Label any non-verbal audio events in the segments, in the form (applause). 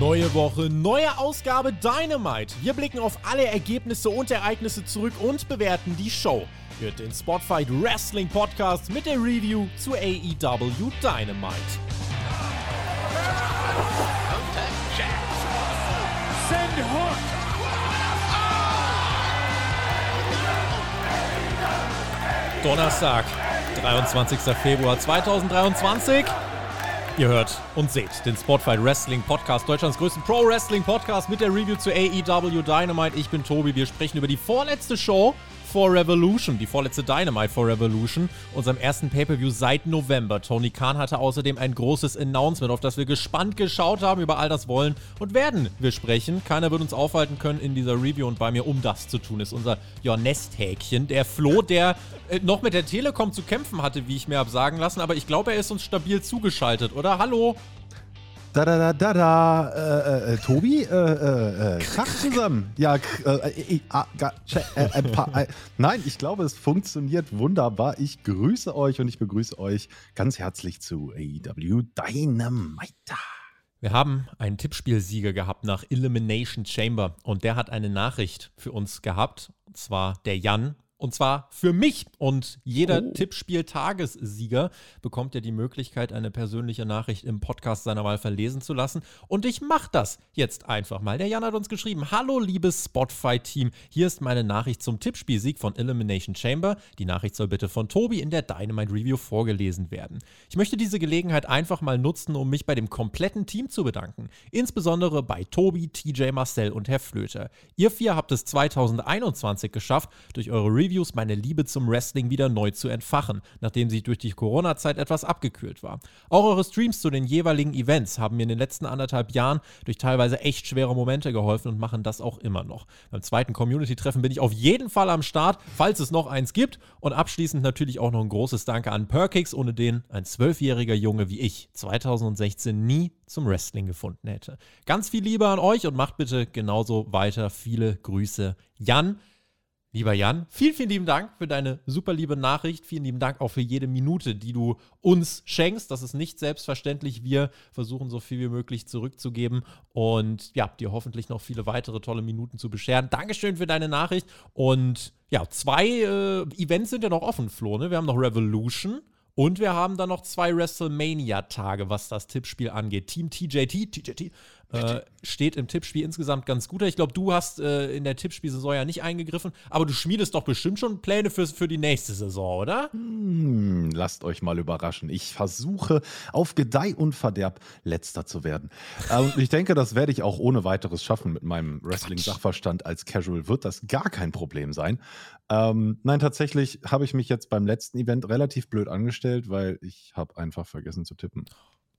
Neue Woche, neue Ausgabe Dynamite. Wir blicken auf alle Ergebnisse und Ereignisse zurück und bewerten die Show. Hört den Spotfight Wrestling Podcast mit der Review zu AEW Dynamite. Send Hook. Donnerstag, 23. Februar 2023. Ihr hört und seht den Spotfight Wrestling Podcast, Deutschlands größten Pro Wrestling Podcast mit der Review zu AEW Dynamite. Ich bin Tobi. Wir sprechen über die vorletzte Show for Revolution, die vorletzte Dynamite for Revolution, unserem ersten Pay-Per-View seit November. Tony Khan hatte außerdem ein großes Announcement, auf das wir gespannt geschaut haben. Über all das wollen und werden wir sprechen. Keiner wird uns aufhalten können in dieser Review und bei mir, um das zu tun, ist unser ja, Nesthäkchen, der Flo, der äh, noch mit der Telekom zu kämpfen hatte, wie ich mir habe sagen lassen. Aber ich glaube, er ist uns stabil zugeschaltet, oder? Hallo? Da da da da da, äh, äh, Tobi, äh, äh, äh, Tag zusammen. Ja, äh, äh, ah, äh, äh, nein, ich glaube, es funktioniert wunderbar. Ich grüße euch und ich begrüße euch ganz herzlich zu AEW Dynamite. Wir haben einen Tippspielsieger gehabt nach Elimination Chamber und der hat eine Nachricht für uns gehabt. Und zwar der Jan und zwar für mich. Und jeder oh. Tippspiel-Tagessieger bekommt ja die Möglichkeit, eine persönliche Nachricht im Podcast seiner Wahl verlesen zu lassen. Und ich mache das jetzt einfach mal. Der Jan hat uns geschrieben: Hallo, liebes Spotify-Team. Hier ist meine Nachricht zum Tippspielsieg von Elimination Chamber. Die Nachricht soll bitte von Tobi in der Dynamite Review vorgelesen werden. Ich möchte diese Gelegenheit einfach mal nutzen, um mich bei dem kompletten Team zu bedanken. Insbesondere bei Tobi, TJ Marcel und Herr Flöter. Ihr vier habt es 2021 geschafft, durch eure Review Reviews meine Liebe zum Wrestling wieder neu zu entfachen, nachdem sie durch die Corona-Zeit etwas abgekühlt war. Auch eure Streams zu den jeweiligen Events haben mir in den letzten anderthalb Jahren durch teilweise echt schwere Momente geholfen und machen das auch immer noch. Beim zweiten Community-Treffen bin ich auf jeden Fall am Start, falls es noch eins gibt. Und abschließend natürlich auch noch ein großes Danke an Perkix, ohne den ein zwölfjähriger Junge wie ich 2016 nie zum Wrestling gefunden hätte. Ganz viel Liebe an euch und macht bitte genauso weiter. Viele Grüße, Jan. Lieber Jan, vielen, vielen lieben Dank für deine super liebe Nachricht. Vielen lieben Dank auch für jede Minute, die du uns schenkst. Das ist nicht selbstverständlich. Wir versuchen so viel wie möglich zurückzugeben und ja, dir hoffentlich noch viele weitere tolle Minuten zu bescheren. Dankeschön für deine Nachricht. Und ja, zwei äh, Events sind ja noch offen, Flo. Ne? Wir haben noch Revolution. Und wir haben dann noch zwei WrestleMania-Tage, was das Tippspiel angeht. Team TJT, TJT äh, steht im Tippspiel insgesamt ganz gut. Ich glaube, du hast äh, in der Tippspielsaison ja nicht eingegriffen, aber du schmiedest doch bestimmt schon Pläne für, für die nächste Saison, oder? Hm, lasst euch mal überraschen. Ich versuche auf Gedeih und Verderb letzter zu werden. Äh, und ich denke, das werde ich auch ohne weiteres schaffen mit meinem Wrestling-Sachverstand als Casual. Wird das gar kein Problem sein. Ähm, nein, tatsächlich habe ich mich jetzt beim letzten Event relativ blöd angestellt, weil ich habe einfach vergessen zu tippen.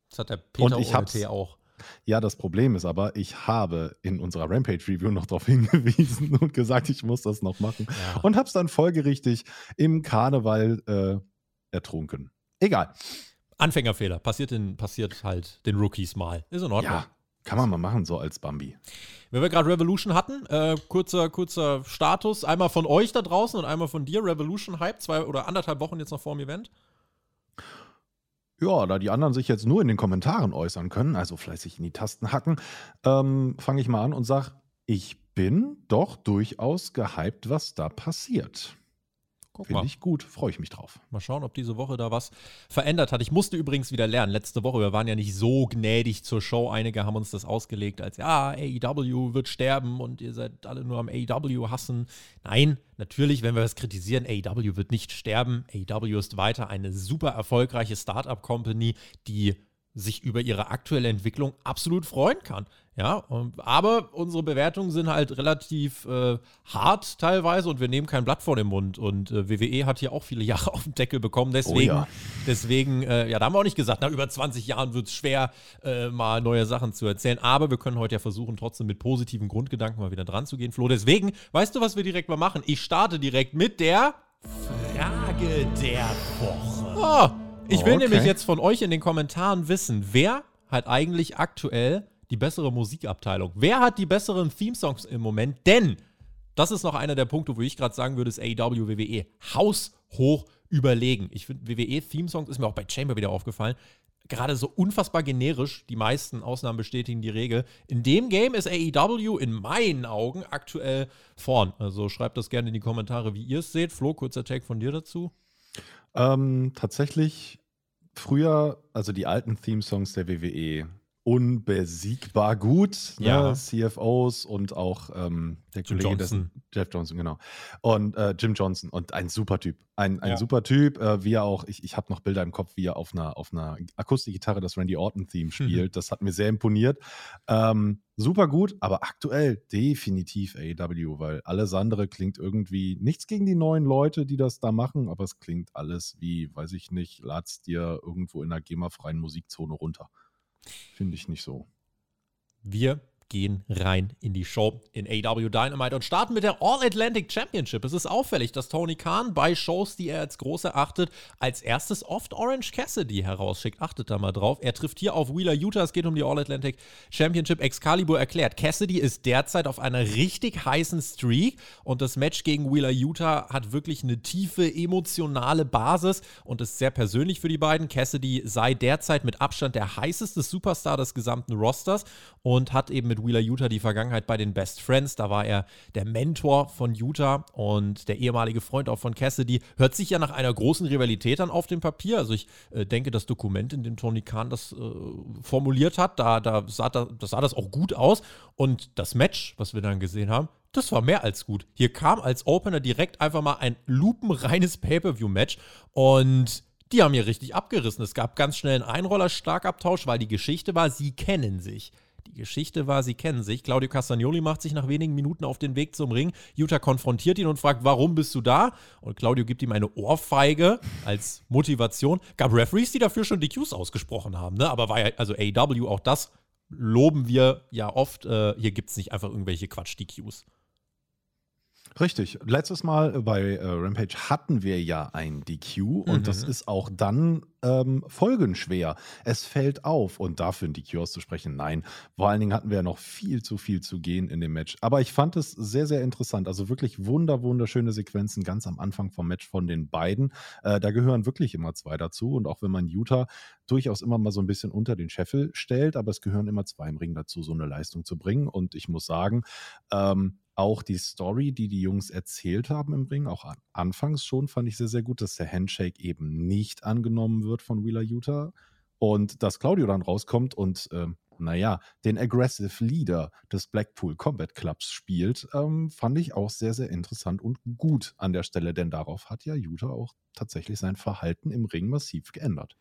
Das hat der Peter und ich auch. Ja, das Problem ist aber, ich habe in unserer Rampage-Review noch darauf (laughs) hingewiesen und gesagt, ich muss das noch machen. Ja. Und habe es dann folgerichtig im Karneval äh, ertrunken. Egal. Anfängerfehler. Passiert, in, passiert halt den Rookies mal. Ist in Ordnung. Ja, kann man mal machen, so als Bambi. Wenn wir gerade Revolution hatten, äh, kurzer, kurzer Status. Einmal von euch da draußen und einmal von dir. Revolution Hype, zwei oder anderthalb Wochen jetzt noch vor dem Event. Ja, da die anderen sich jetzt nur in den Kommentaren äußern können, also fleißig in die Tasten hacken, ähm, fange ich mal an und sage, ich bin doch durchaus gehypt, was da passiert. Finde ich gut, freue ich mich drauf. Mal schauen, ob diese Woche da was verändert hat. Ich musste übrigens wieder lernen. Letzte Woche, wir waren ja nicht so gnädig zur Show. Einige haben uns das ausgelegt als, ja, AEW wird sterben und ihr seid alle nur am AEW hassen. Nein, natürlich, wenn wir das kritisieren, AEW wird nicht sterben. AEW ist weiter eine super erfolgreiche Startup-Company, die sich über ihre aktuelle Entwicklung absolut freuen kann. Ja, aber unsere Bewertungen sind halt relativ äh, hart teilweise und wir nehmen kein Blatt vor den Mund. Und äh, WWE hat hier auch viele (laughs) Jahre auf den Deckel bekommen. Deswegen, oh ja, deswegen äh, ja, da haben wir auch nicht gesagt, nach über 20 Jahren wird es schwer, äh, mal neue Sachen zu erzählen. Aber wir können heute ja versuchen, trotzdem mit positiven Grundgedanken mal wieder dran zu gehen, Flo. Deswegen, weißt du, was wir direkt mal machen? Ich starte direkt mit der Frage der Woche. Oh, ich will okay. nämlich jetzt von euch in den Kommentaren wissen, wer hat eigentlich aktuell die bessere Musikabteilung? Wer hat die besseren Theme-Songs im Moment? Denn das ist noch einer der Punkte, wo ich gerade sagen würde, ist AEW WWE haushoch überlegen. Ich finde, WWE Theme-Songs ist mir auch bei Chamber wieder aufgefallen. gerade so unfassbar generisch. Die meisten Ausnahmen bestätigen die Regel. In dem Game ist AEW in meinen Augen aktuell vorn. Also schreibt das gerne in die Kommentare, wie ihr es seht. Flo, kurzer Tag von dir dazu. Ähm, tatsächlich früher, also die alten Theme-Songs der WWE, unbesiegbar gut. Ne? Ja. CFOs und auch ähm, der Jim Kollege, Johnson. dessen- Jeff Johnson, genau. Und äh, Jim Johnson und ein super Typ. Ein, ein Ja. super Typ, äh, wie er auch, ich, ich habe noch Bilder im Kopf, wie er auf einer, auf einer Akustikgitarre das Randy Orton-Theme spielt. Das hat mir sehr imponiert. Ähm, super gut, aber aktuell definitiv AEW, weil alles andere klingt irgendwie nichts gegen die neuen Leute, die das da machen, aber es klingt alles wie, weiß ich nicht, lad's dir irgendwo in einer GEMA-freien Musikzone runter. Finde ich nicht so. Wir gehen rein in die Show in AW Dynamite und starten mit der All Atlantic Championship. Es ist auffällig, dass Tony Khan bei Shows, die er als groß erachtet, als erstes oft Orange Cassidy herausschickt. Achtet da mal drauf. Er trifft hier auf Wheeler Utah. Es geht um die All Atlantic Championship. Excalibur erklärt, Cassidy ist derzeit auf einer richtig heißen Streak und das Match gegen Wheeler Utah hat wirklich eine tiefe emotionale Basis und ist sehr persönlich für die beiden. Cassidy sei derzeit mit Abstand der heißeste Superstar des gesamten Rosters und hat eben mit Wheeler Utah die Vergangenheit bei den Best Friends. Da war er der Mentor von Utah und der ehemalige Freund auch von Cassidy. Hört sich ja nach einer großen Rivalität an auf dem Papier. Also ich äh, denke, das Dokument, in dem Tony Khan das äh, formuliert hat, da, da, sah, da, das sah das auch gut aus. Und das Match, was wir dann gesehen haben, das war mehr als gut. Hier kam als Opener direkt einfach mal ein lupenreines Pay-Per-View-Match und die haben hier richtig abgerissen. Es gab ganz schnell einen Einroller-Starkabtausch, weil die Geschichte war, sie kennen sich. Die Geschichte war, sie kennen sich. Claudio Castagnoli macht sich nach wenigen Minuten auf den Weg zum Ring. Jutta konfrontiert ihn und fragt, warum bist du da? Und Claudio gibt ihm eine Ohrfeige als Motivation. Gab Referees, die dafür schon DQs ausgesprochen haben, ne? Aber war ja, also AW, auch das loben wir ja oft. Äh, hier gibt es nicht einfach irgendwelche Quatsch-DQs. Richtig. Letztes Mal bei äh, Rampage hatten wir ja ein DQ und das ist auch dann ähm, folgenschwer. Es fällt auf und dafür ein DQ auszusprechen, nein. Vor allen Dingen hatten wir ja noch viel zu viel zu gehen in dem Match. Aber ich fand es sehr, sehr interessant. Also wirklich wunder, wunderschöne Sequenzen ganz am Anfang vom Match von den beiden. Äh, da gehören wirklich immer zwei dazu und auch wenn man Utah durchaus immer mal so ein bisschen unter den Scheffel stellt, aber es gehören immer zwei im Ring dazu, so eine Leistung zu bringen. Und ich muss sagen, ähm, auch die Story, die die Jungs erzählt haben im Ring, auch an, anfangs schon, fand ich sehr, sehr gut, dass der Handshake eben nicht angenommen wird von Wheeler Utah und dass Claudio dann rauskommt und, ähm, naja, den Aggressive Leader des Blackpool Combat Clubs spielt, ähm, fand ich auch sehr, sehr interessant und gut an der Stelle, denn darauf hat ja Utah auch tatsächlich sein Verhalten im Ring massiv geändert.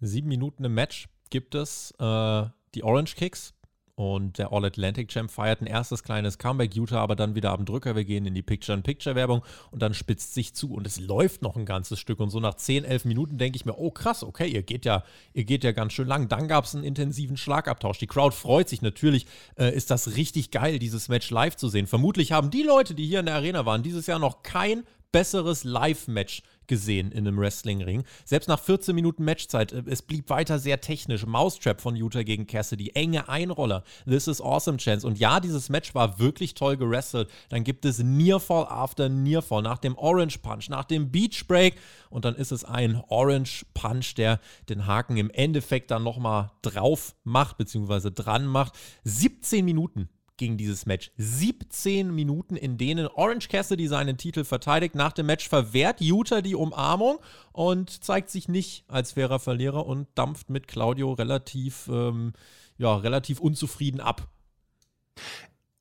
Sieben Minuten im Match gibt es äh, die Orange Kicks. Und der All-Atlantic Champ feiert ein erstes kleines Comeback, Utah aber dann wieder am Drücker. Wir gehen in die Picture-in-Picture-Werbung und dann spitzt sich zu und es läuft noch ein ganzes Stück. Und so nach 10, 11 Minuten denke ich mir, oh krass, okay, ihr geht ja, ihr geht ja ganz schön lang. Dann gab es einen intensiven Schlagabtausch. Die Crowd freut sich natürlich. Äh, ist das richtig geil, dieses Match live zu sehen. Vermutlich haben die Leute, die hier in der Arena waren, dieses Jahr noch kein besseres Live-Match gesehen in einem Wrestling-Ring. Selbst nach 14 Minuten Matchzeit, äh, es blieb weiter sehr technisch. Mousetrap von Utah gegen Cassidy, enge Einroller. This is awesome chance. Und ja, dieses Match war wirklich toll gerestelt. Dann gibt es Nearfall after Nearfall, nach dem Orange Punch, nach dem Beach Break. Und dann ist es ein Orange Punch, der den Haken im Endeffekt dann nochmal drauf macht, beziehungsweise dran macht. 17 Minuten ging dieses Match. 17 Minuten, in denen Orange Cassidy seinen Titel verteidigt. Nach dem Match verwehrt Utah die Umarmung und zeigt sich nicht als fairer Verlierer und dampft mit Claudio relativ, ähm, ja, relativ unzufrieden ab.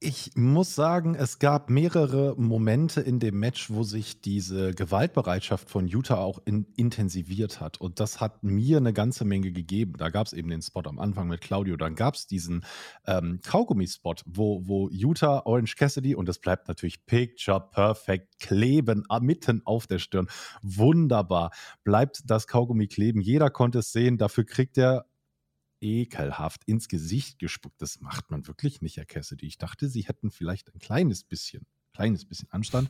Ich muss sagen, es gab mehrere Momente in dem Match, wo sich diese Gewaltbereitschaft von Utah auch in, intensiviert hat. Und das hat mir eine ganze Menge gegeben. Da gab es eben den Spot am Anfang mit Claudio. Dann gab es diesen ähm, Kaugummi-Spot, wo, wo Utah, Orange Cassidy, und das bleibt natürlich picture perfect, kleben ah, mitten auf der Stirn. Wunderbar. Bleibt das Kaugummi kleben. Jeder konnte es sehen. Dafür kriegt er ekelhaft ins Gesicht gespuckt. Das macht man wirklich nicht, Herr Cassidy. Ich dachte, Sie hätten vielleicht ein kleines bisschen kleines bisschen Anstand.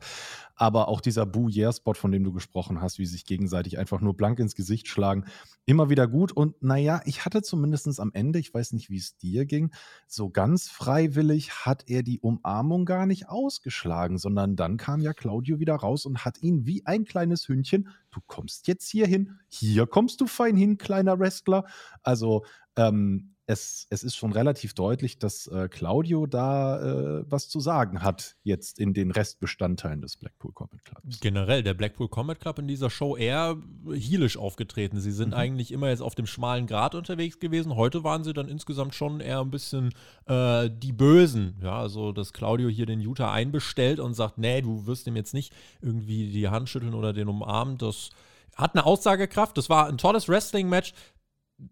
Aber auch dieser Boo Yeah Spot, von dem du gesprochen hast, wie sich gegenseitig einfach nur blank ins Gesicht schlagen, immer wieder gut. Und naja, ich hatte zumindest am Ende, ich weiß nicht, wie es dir ging, so ganz freiwillig hat er die Umarmung gar nicht ausgeschlagen, sondern dann kam ja Claudio wieder raus und hat ihn wie ein kleines Hündchen, du kommst jetzt hier hin, hier kommst du fein hin, kleiner Wrestler. Also ähm, es, es ist schon relativ deutlich, dass äh, Claudio da äh, was zu sagen hat, jetzt in den Restbestandteilen des Blackpool Combat Clubs. Generell, der Blackpool Combat Club in dieser Show eher heelisch aufgetreten. Sie sind mhm. eigentlich immer jetzt auf dem schmalen Grat unterwegs gewesen. Heute waren sie dann insgesamt schon eher ein bisschen äh, die Bösen. Ja, also, dass Claudio hier den Utah einbestellt und sagt: Nee, du wirst ihm jetzt nicht irgendwie die Hand schütteln oder den umarmen. Das hat eine Aussagekraft. Das war ein tolles Wrestling-Match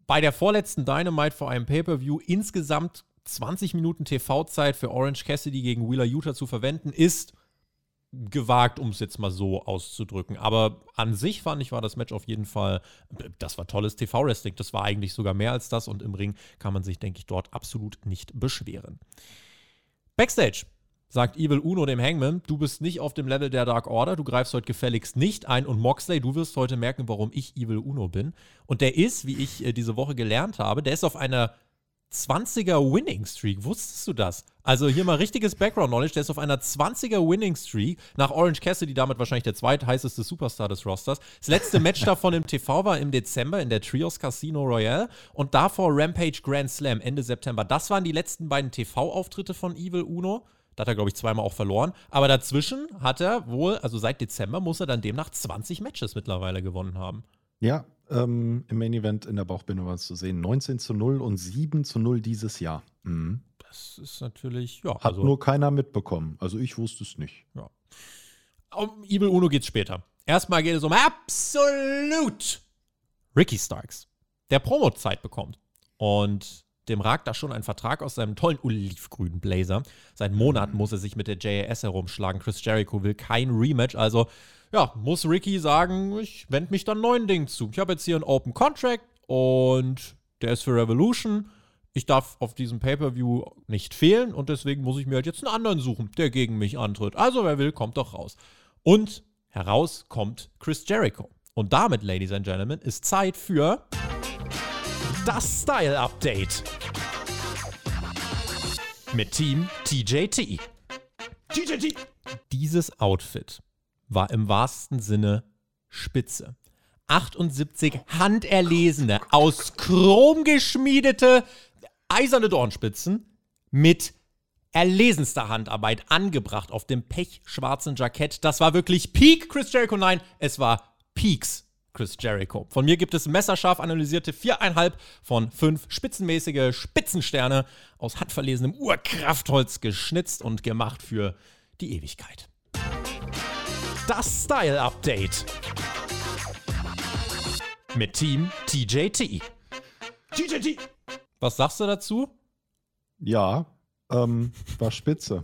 bei der vorletzten Dynamite vor einem Pay-Per-View insgesamt 20 Minuten TV-Zeit für Orange Cassidy gegen Wheeler Utah zu verwenden, ist gewagt, um es jetzt mal so auszudrücken. Aber an sich fand ich, war das Match auf jeden Fall, das war tolles TV-Wrestling. Das war eigentlich sogar mehr als das und im Ring kann man sich, denke ich, dort absolut nicht beschweren. Backstage sagt Evil Uno dem Hangman, du bist nicht auf dem Level der Dark Order, du greifst heute gefälligst nicht ein und Moxley, du wirst heute merken, warum ich Evil Uno bin. Und der ist, wie ich äh, diese Woche gelernt habe, der ist auf einer 20er Winning Streak. Wusstest du das? Also hier mal richtiges Background Knowledge. Der ist auf einer 20er Winning Streak. Nach Orange Cassidy damit wahrscheinlich der zweitheißeste Superstar des Rosters. Das letzte Match davon im TV war im Dezember in der Trios Casino Royale und davor Rampage Grand Slam Ende September. Das waren die letzten beiden TV-Auftritte von Evil Uno. Da hat er, glaube ich, zweimal auch verloren. Aber dazwischen hat er wohl, also seit Dezember, muss er dann demnach 20 Matches mittlerweile gewonnen haben. Ja, ähm, im Main Event in der Bauchbinde war es zu sehen. 19 zu 0 und 7 zu 0 dieses Jahr. Mhm. Das ist natürlich, ja. Hat also, nur keiner mitbekommen. Also ich wusste es nicht. Ja. Um Evil Uno geht es später. Erstmal geht es um absolut Ricky Starks, der Promo-Zeit bekommt. Und dem ragt da schon ein Vertrag aus seinem tollen olivgrünen Blazer. Seit Monaten muss er sich mit der JAS herumschlagen. Chris Jericho will kein Rematch, also ja, muss Ricky sagen, ich wende mich dann neuen Dingen zu. Ich habe jetzt hier einen Open Contract und der ist für Revolution. Ich darf auf diesem Pay-Per-View nicht fehlen und deswegen muss ich mir halt jetzt einen anderen suchen, der gegen mich antritt. Also wer will, kommt doch raus. Und heraus kommt Chris Jericho. Und damit, Ladies and Gentlemen, ist Zeit für das Style Update. Mit Team TJT. TJT. Dieses Outfit war im wahrsten Sinne spitze. 78 handerlesene, aus Chrom geschmiedete eiserne Dornspitzen mit erlesenster Handarbeit angebracht auf dem pechschwarzen Jackett. Das war wirklich Peak Chris Jericho. Nein, es war Peaks Chris Jericho. Von mir gibt es messerscharf analysierte viereinhalb von fünf spitzenmäßige Spitzensterne aus handverlesenem Urkraftholz geschnitzt und gemacht für die Ewigkeit. Das Style Update mit Team TJT. TJT. Was sagst du dazu? Ja, ähm, war spitze.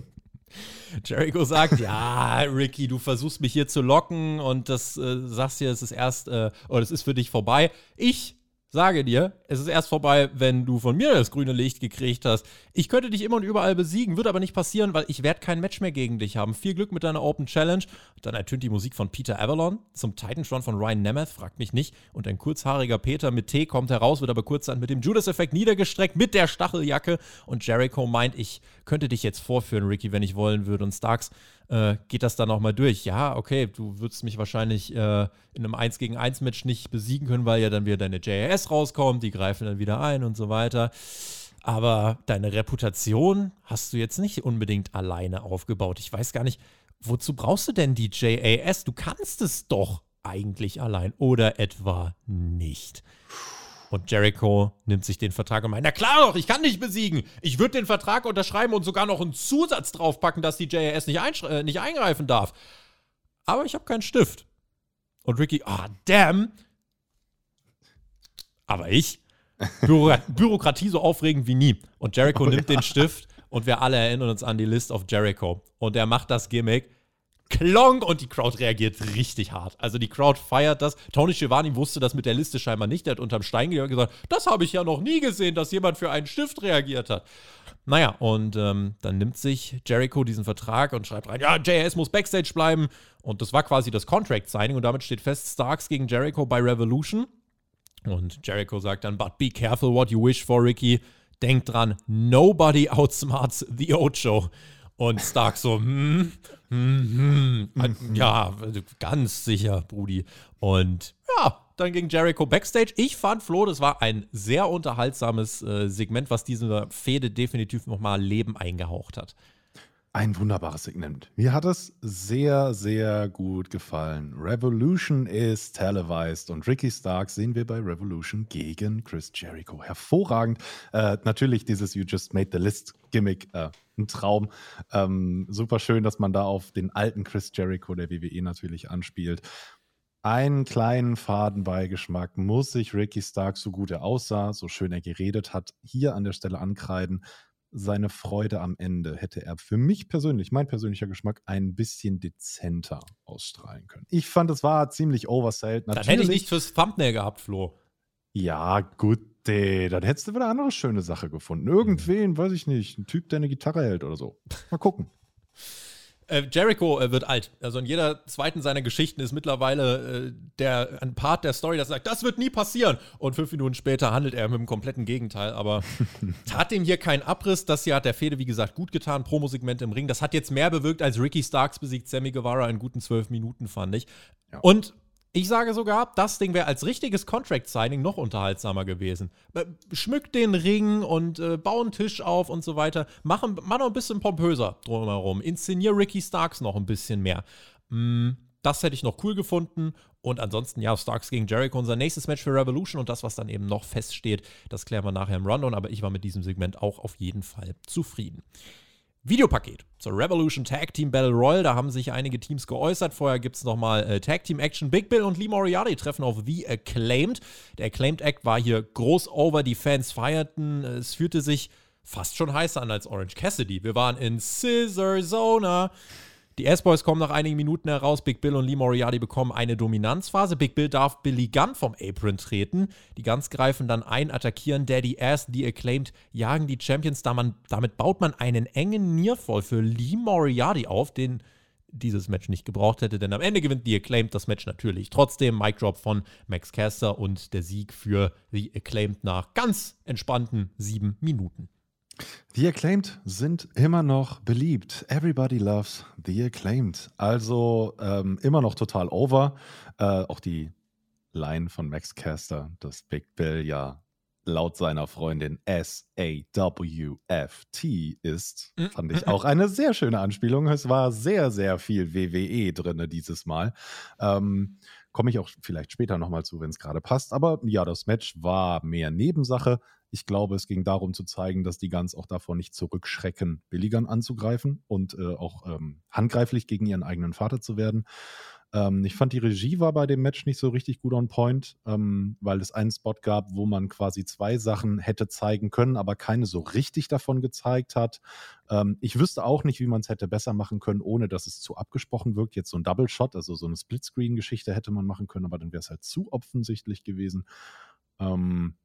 Jericho sagt, ja, Ricky, du versuchst mich hier zu locken und das äh, sagst dir, es ist erst, äh, oder es ist für dich vorbei. Ich sage dir, es ist erst vorbei, wenn du von mir das grüne Licht gekriegt hast. Ich könnte dich immer und überall besiegen, wird aber nicht passieren, weil ich werde kein Match mehr gegen dich haben. Viel Glück mit deiner Open Challenge. Dann ertönt die Musik von Peter Avalon zum Titantron von Ryan Nemeth, fragt mich nicht. Und ein kurzhaariger Peter mit T kommt heraus, wird aber kurzerhand mit dem Judas-Effekt niedergestreckt, mit der Stacheljacke. Und Jericho meint, ich könnte dich jetzt vorführen, Ricky, wenn ich wollen würde. Und Starks äh, geht das dann nochmal durch. Ja, okay, du würdest mich wahrscheinlich äh, in einem 1 gegen 1 Match nicht besiegen können, weil ja dann wieder deine JAS rauskommt, die greifen dann wieder ein und so weiter. Aber deine Reputation hast du jetzt nicht unbedingt alleine aufgebaut. Ich weiß gar nicht, wozu brauchst du denn die JAS? Du kannst es doch eigentlich allein oder etwa nicht. Und Jericho nimmt sich den Vertrag und meint, na klar doch, ich kann dich besiegen. Ich würde den Vertrag unterschreiben und sogar noch einen Zusatz draufpacken, dass die JAS nicht, äh, nicht eingreifen darf. Aber ich habe keinen Stift. Und Ricky, ah, oh, damn. Aber ich? Büro (laughs) Bürokratie so aufregend wie nie. Und Jericho oh, nimmt ja. den Stift und wir alle erinnern uns an die List of Jericho. Und er macht das Gimmick Klong und die Crowd reagiert richtig hart. Also die Crowd feiert das. Tony Schiavone wusste das mit der Liste scheinbar nicht. Der hat unterm Stein gesagt, das habe ich ja noch nie gesehen, dass jemand für einen Stift reagiert hat. Naja, und ähm, dann nimmt sich Jericho diesen Vertrag und schreibt rein, ja, JS muss Backstage bleiben. Und das war quasi das Contract-Signing und damit steht fest, Starks gegen Jericho bei Revolution. Und Jericho sagt dann, but be careful what you wish for, Ricky. Denk dran, nobody outsmarts the Ocho. Und Stark so, hm, hm, hm, ja, ganz sicher, Brudi. Und ja, dann ging Jericho backstage. Ich fand, Flo, das war ein sehr unterhaltsames äh, Segment, was diese Fehde definitiv nochmal Leben eingehaucht hat. Ein wunderbares Segment. Mir hat es sehr, sehr gut gefallen. Revolution ist televised und Ricky Stark sehen wir bei Revolution gegen Chris Jericho. Hervorragend. Äh, natürlich dieses You Just Made the List Gimmick, äh, ein Traum. Ähm, super schön, dass man da auf den alten Chris Jericho der WWE natürlich anspielt. Einen kleinen Fadenbeigeschmack muss sich Ricky Stark, so gut er aussah, so schön er geredet hat, hier an der Stelle ankreiden seine Freude am Ende hätte er für mich persönlich, mein persönlicher Geschmack, ein bisschen dezenter ausstrahlen können. Ich fand, es war ziemlich oversellt. Dann hätte ich nicht fürs Thumbnail gehabt, Flo. Ja, gut, ey, dann hättest du wieder eine andere schöne Sache gefunden. Irgendwen, weiß ich nicht, ein Typ, der eine Gitarre hält oder so. Mal gucken. Äh, Jericho äh, wird alt. Also in jeder zweiten seiner Geschichten ist mittlerweile äh, der, ein Part der Story, das sagt, das wird nie passieren. Und fünf Minuten später handelt er mit dem kompletten Gegenteil. Aber (laughs) tat dem hier keinen Abriss. Das hier hat der Fede, wie gesagt, gut getan. Promosegment im Ring. Das hat jetzt mehr bewirkt, als Ricky Starks besiegt Sammy Guevara in guten zwölf Minuten, fand ich. Ja. Und ich sage sogar, das Ding wäre als richtiges Contract-Signing noch unterhaltsamer gewesen. Schmückt den Ring und äh, bau einen Tisch auf und so weiter. Mach, mach noch ein bisschen pompöser drumherum. Inszenier Ricky Starks noch ein bisschen mehr. Mm, das hätte ich noch cool gefunden. Und ansonsten, ja, Starks gegen Jericho, unser nächstes Match für Revolution und das, was dann eben noch feststeht, das klären wir nachher im Rundown. Aber ich war mit diesem Segment auch auf jeden Fall zufrieden. Videopaket zur Revolution Tag Team Battle Royal. Da haben sich einige Teams geäußert. Vorher gibt es nochmal äh, Tag Team Action. Big Bill und Lee Moriarty treffen auf The Acclaimed. Der Acclaimed Act war hier groß over. Die Fans feierten. Es fühlte sich fast schon heißer an als Orange Cassidy. Wir waren in Scissor Zona. Die S-Boys kommen nach einigen Minuten heraus. Big Bill und Lee Moriarty bekommen eine Dominanzphase. Big Bill darf Billy Gunn vom Apron treten. Die Guns greifen dann ein, attackieren Daddy Ass, die Acclaimed, jagen die Champions. damit baut man einen engen Nearfall für Lee Moriarty auf, den dieses Match nicht gebraucht hätte, denn am Ende gewinnt die Acclaimed das Match natürlich. Trotzdem Mic Drop von Max Caster und der Sieg für The Acclaimed nach ganz entspannten sieben Minuten. The Acclaimed sind immer noch beliebt. Everybody loves The Acclaimed. Also ähm, immer noch total over. Äh, auch die Line von Max Caster, dass Big Bill ja laut seiner Freundin S-A-W-F-T ist, mhm. fand ich auch eine sehr schöne Anspielung. Es war sehr, sehr viel WWE drin dieses Mal. Ähm, Komme ich auch vielleicht später nochmal zu, wenn es gerade passt. Aber ja, das Match war mehr Nebensache. Ich glaube, es ging darum zu zeigen, dass die Guns auch davor nicht zurückschrecken, Billigern anzugreifen und äh, auch ähm, handgreiflich gegen ihren eigenen Vater zu werden. Ähm, ich fand, die Regie war bei dem Match nicht so richtig gut on point, ähm, weil es einen Spot gab, wo man quasi zwei Sachen hätte zeigen können, aber keine so richtig davon gezeigt hat. Ähm, ich wüsste auch nicht, wie man es hätte besser machen können, ohne dass es zu abgesprochen wirkt. Jetzt so ein Double Shot, also so eine Splitscreen-Geschichte hätte man machen können, aber dann wäre es halt zu offensichtlich gewesen. Ähm,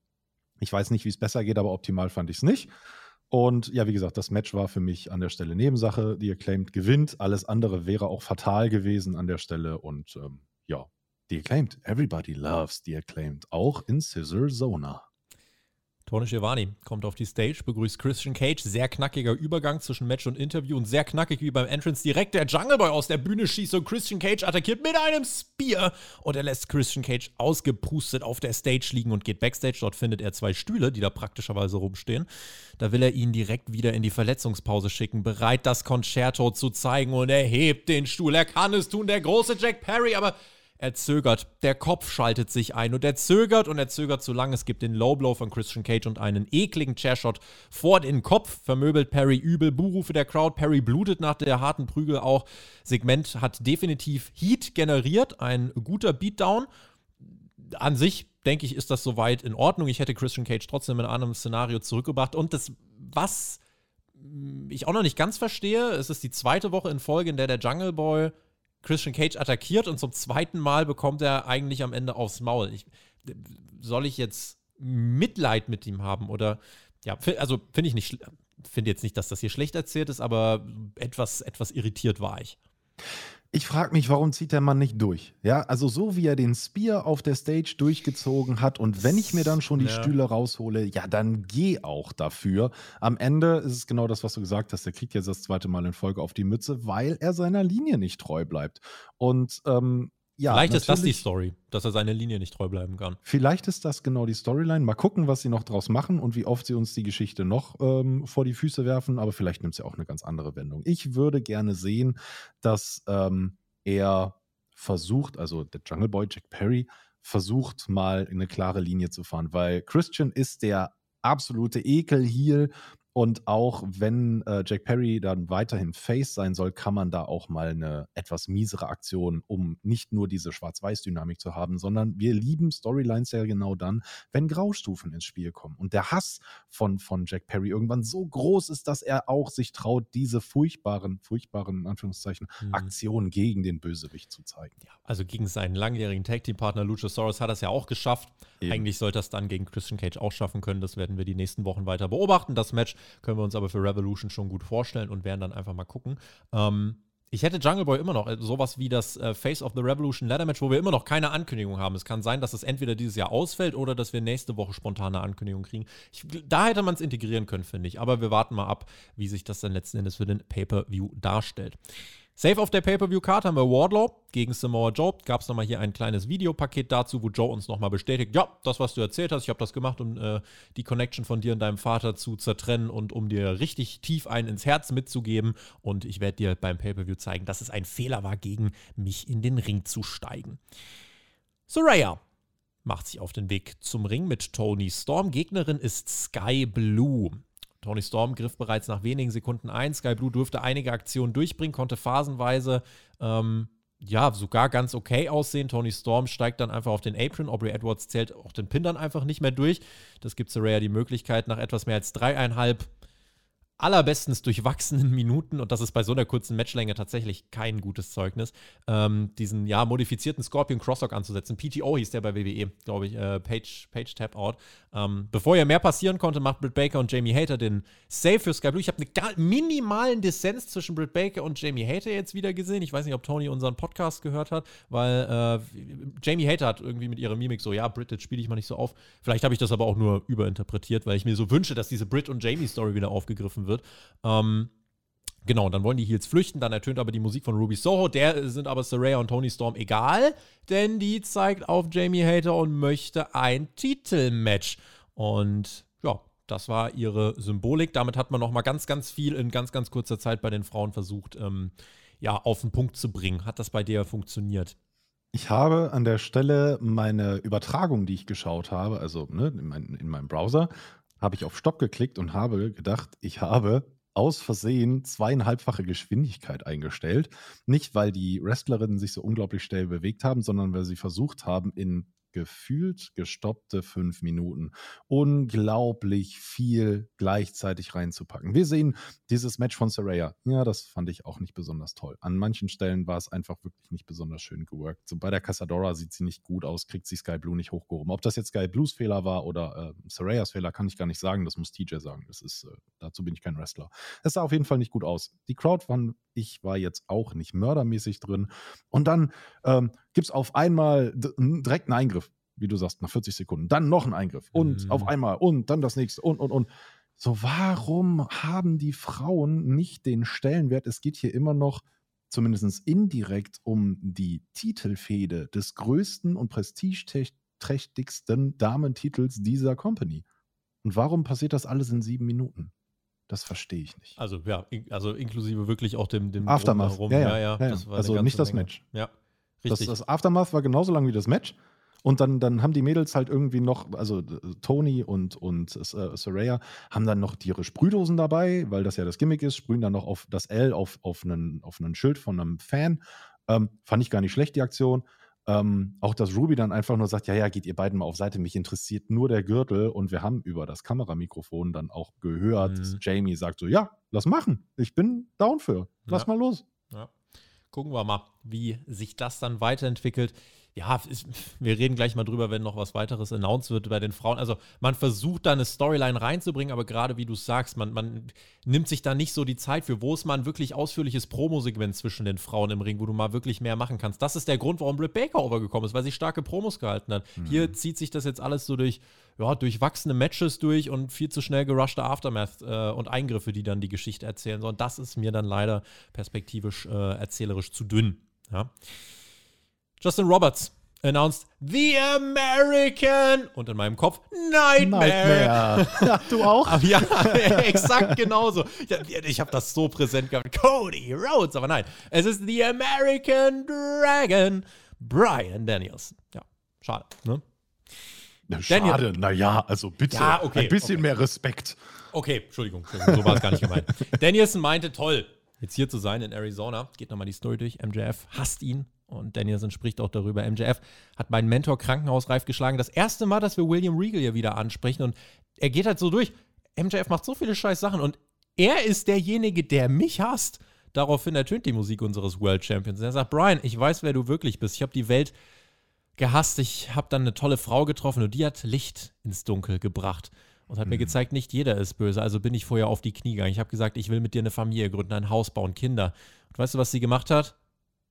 ich weiß nicht, wie es besser geht, aber optimal fand ich es nicht. Und ja, wie gesagt, das Match war für mich an der Stelle Nebensache. Die Acclaimed gewinnt. Alles andere wäre auch fatal gewesen an der Stelle. Und ähm, ja, die Acclaimed. Everybody loves die Acclaimed. Auch in Scissor Zona. Tony Schiavone kommt auf die Stage, begrüßt Christian Cage. Sehr knackiger Übergang zwischen Match und Interview und sehr knackig wie beim Entrance direkt der Jungle Boy aus der Bühne schießt und Christian Cage attackiert mit einem Spear und er lässt Christian Cage ausgepustet auf der Stage liegen und geht backstage. Dort findet er zwei Stühle, die da praktischerweise rumstehen. Da will er ihn direkt wieder in die Verletzungspause schicken, bereit das Concerto zu zeigen und er hebt den Stuhl. Er kann es tun, der große Jack Perry, aber er zögert. Der Kopf schaltet sich ein und er zögert und er zögert zu lange. Es gibt den Low Blow von Christian Cage und einen ekligen Chairshot vor den Kopf. Vermöbelt Perry übel. Buhrufe der Crowd. Perry blutet nach der harten Prügel auch. Segment hat definitiv Heat generiert. Ein guter Beatdown. An sich denke ich, ist das soweit in Ordnung. Ich hätte Christian Cage trotzdem in einem Szenario zurückgebracht. Und das, was ich auch noch nicht ganz verstehe, es ist die zweite Woche in Folge, in der der Jungle Boy Christian Cage attackiert und zum zweiten Mal bekommt er eigentlich am Ende aufs Maul. Ich, soll ich jetzt Mitleid mit ihm haben oder ja, also finde ich nicht, finde jetzt nicht, dass das hier schlecht erzählt ist, aber etwas, etwas irritiert war ich. Ich frage mich, warum zieht der Mann nicht durch? Ja, also so wie er den Spear auf der Stage durchgezogen hat und wenn ich mir dann schon die ja. Stühle raushole, ja, dann geh auch dafür. Am Ende ist es genau das, was du gesagt hast. Der kriegt jetzt das zweite Mal in Folge auf die Mütze, weil er seiner Linie nicht treu bleibt. Und ähm, ja, vielleicht ist das die Story, dass er seiner Linie nicht treu bleiben kann. Vielleicht ist das genau die Storyline. Mal gucken, was sie noch draus machen und wie oft sie uns die Geschichte noch ähm, vor die Füße werfen. Aber vielleicht nimmt sie auch eine ganz andere Wendung. Ich würde gerne sehen, dass ähm, er versucht, also der Jungle Boy Jack Perry versucht mal eine klare Linie zu fahren, weil Christian ist der absolute Ekel-Heel und auch wenn äh, Jack Perry dann weiterhin Face sein soll, kann man da auch mal eine etwas miesere Aktion, um nicht nur diese Schwarz-Weiß-Dynamik zu haben, sondern wir lieben Storylines ja genau dann, wenn Graustufen ins Spiel kommen. Und der Hass von, von Jack Perry irgendwann so groß ist, dass er auch sich traut, diese furchtbaren, furchtbaren, in Anführungszeichen, mhm. Aktionen gegen den Bösewicht zu zeigen. Ja, also gegen seinen langjährigen Tag-Team-Partner Luchasaurus hat er es ja auch geschafft. Eben. Eigentlich sollte er es dann gegen Christian Cage auch schaffen können. Das werden wir die nächsten Wochen weiter beobachten. Das Match können wir uns aber für Revolution schon gut vorstellen und werden dann einfach mal gucken. Ähm, ich hätte Jungle Boy immer noch äh, sowas wie das äh, Face of the Revolution Ladder Match, wo wir immer noch keine Ankündigung haben. Es kann sein, dass es entweder dieses Jahr ausfällt oder dass wir nächste Woche spontane Ankündigung kriegen. Ich, da hätte man es integrieren können, finde ich. Aber wir warten mal ab, wie sich das dann letzten Endes für den Pay-Per-View darstellt. Safe auf der Pay-Per-View-Card haben wir Wardlow gegen Samoa Joe. Gab es nochmal hier ein kleines Videopaket dazu, wo Joe uns nochmal bestätigt, ja, das, was du erzählt hast, ich habe das gemacht, um äh, die Connection von dir und deinem Vater zu zertrennen und um dir richtig tief einen ins Herz mitzugeben. Und ich werde dir beim Pay-Per-View zeigen, dass es ein Fehler war, gegen mich in den Ring zu steigen. Soraya macht sich auf den Weg zum Ring mit Tony Storm. Gegnerin ist Sky Blue. Tony Storm griff bereits nach wenigen Sekunden ein. Sky Blue durfte einige Aktionen durchbringen, konnte phasenweise ähm, ja sogar ganz okay aussehen. Tony Storm steigt dann einfach auf den Apron. Aubrey Edwards zählt auch den Pin dann einfach nicht mehr durch. Das gibt Saraya die Möglichkeit, nach etwas mehr als dreieinhalb allerbestens durchwachsenen (laughs) Minuten, und das ist bei so einer kurzen Matchlänge tatsächlich kein gutes Zeugnis, ähm, diesen ja modifizierten Scorpion Crosslock anzusetzen. PTO hieß der bei WWE, glaube ich, äh, Page, Page Tap Out. Ähm, bevor ja mehr passieren konnte, macht Britt Baker und Jamie Hater den Save für Sky Blue. Ich habe einen minimalen Dissens zwischen Britt Baker und Jamie Hater jetzt wieder gesehen. Ich weiß nicht, ob Tony unseren Podcast gehört hat, weil äh, Jamie Hater hat irgendwie mit ihrer Mimik so, ja, Britt, jetzt spiele ich mal nicht so auf. Vielleicht habe ich das aber auch nur überinterpretiert, weil ich mir so wünsche, dass diese Britt und Jamie Story wieder aufgegriffen wird. Ähm, Genau, dann wollen die Heels flüchten, dann ertönt aber die Musik von Ruby Soho. Der sind aber Saraya und Tony Storm egal, denn die zeigt auf Jamie Hater und möchte ein Titelmatch. Und ja, das war ihre Symbolik. Damit hat man nochmal ganz, ganz viel in ganz, ganz kurzer Zeit bei den Frauen versucht, ähm, ja, auf den Punkt zu bringen. Hat das bei dir funktioniert? Ich habe an der Stelle meine Übertragung, die ich geschaut habe, also ne, in, mein, in meinem Browser, habe ich auf Stopp geklickt und habe gedacht, ich habe aus Versehen zweieinhalbfache Geschwindigkeit eingestellt. Nicht, weil die Wrestlerinnen sich so unglaublich schnell bewegt haben, sondern weil sie versucht haben, in gefühlt gestoppte fünf Minuten unglaublich viel gleichzeitig reinzupacken. Wir sehen dieses Match von Saraya. Ja, das fand ich auch nicht besonders toll. An manchen Stellen war es einfach wirklich nicht besonders schön geworkt. So bei der Casadora sieht sie nicht gut aus, kriegt sie Sky Blue nicht hochgehoben. Ob das jetzt Sky Blues Fehler war oder äh, Sarayas Fehler, kann ich gar nicht sagen. Das muss TJ sagen. Das ist, äh, dazu bin ich kein Wrestler. Es sah auf jeden Fall nicht gut aus. Die Crowd fand ich war jetzt auch nicht mördermäßig drin. Und dann ähm, gibt es auf einmal direkt einen Eingriff, wie du sagst, nach 40 Sekunden. Dann noch einen Eingriff und mhm. auf einmal und dann das nächste und, und, und. So, warum haben die Frauen nicht den Stellenwert? Es geht hier immer noch zumindest indirekt um die Titelfehde des größten und prestigeträchtigsten Damentitels dieser Company. Und warum passiert das alles in sieben Minuten? Das verstehe ich nicht. Also ja, in, also inklusive wirklich auch dem, dem Aftermath. Ja, ja, ja, ja, ja. also nicht das Match. Ja, richtig. Das, das, Aftermath war genauso lang wie das Match. Und dann, dann haben die Mädels halt irgendwie noch, also Tony und, und äh, Saraya haben dann noch ihre Sprühdosen dabei, weil das ja das Gimmick ist, sprühen dann noch auf das L auf, auf, einen, auf einen Schild von einem Fan. Ähm, fand ich gar nicht schlecht, die Aktion. Ähm, auch dass Ruby dann einfach nur sagt, ja, ja, geht ihr beiden mal auf Seite, mich interessiert nur der Gürtel und wir haben über das Kameramikrofon dann auch gehört, mhm. dass Jamie sagt so, ja, lass machen, ich bin down für, lass ja. mal los. Ja. Gucken wir mal, wie sich das dann weiterentwickelt ja, wir reden gleich mal drüber, wenn noch was weiteres announced wird bei den Frauen. Also man versucht da eine Storyline reinzubringen, aber gerade wie du sagst, man, man nimmt sich da nicht so die Zeit für, wo es mal ein wirklich ausführliches Promosegment zwischen den Frauen im Ring, wo du mal wirklich mehr machen kannst. Das ist der Grund, warum Britt Baker overgekommen ist, weil sie starke Promos gehalten hat. Mhm. Hier zieht sich das jetzt alles so durch, ja, durchwachsene Matches durch und viel zu schnell gerushte Aftermath äh, und Eingriffe, die dann die Geschichte erzählen sollen. Das ist mir dann leider perspektivisch äh, erzählerisch zu dünn. Ja. Justin Roberts announced The American und in meinem Kopf Nightmare. Nightmare. du auch? (laughs) ja, exakt genauso. Ich, ich habe das so präsent gehabt. Cody Rhodes, aber nein, es ist The American Dragon, Brian Danielson. Ja, schade, ne? Schade, naja, also bitte. Ja, okay, ein bisschen okay. mehr Respekt. Okay, Entschuldigung, Entschuldigung so war es gar nicht gemeint. (laughs) Danielson meinte, toll, jetzt hier zu sein in Arizona. Geht nochmal die Story durch. MJF hasst ihn, und Danielson spricht auch darüber. MJF hat meinen Mentor krankenhausreif geschlagen. Das erste Mal, dass wir William Regal hier wieder ansprechen und er geht halt so durch. MJF macht so viele scheiß Sachen und er ist derjenige, der mich hasst. Daraufhin ertönt die Musik unseres World Champions. Und er sagt, Brian, ich weiß, wer du wirklich bist. Ich habe die Welt gehasst. Ich habe dann eine tolle Frau getroffen und die hat Licht ins Dunkel gebracht und hat mhm. mir gezeigt, nicht jeder ist böse. Also bin ich vorher auf die Knie gegangen. Ich habe gesagt, ich will mit dir eine Familie gründen, ein Haus bauen, Kinder. Und weißt du, was sie gemacht hat?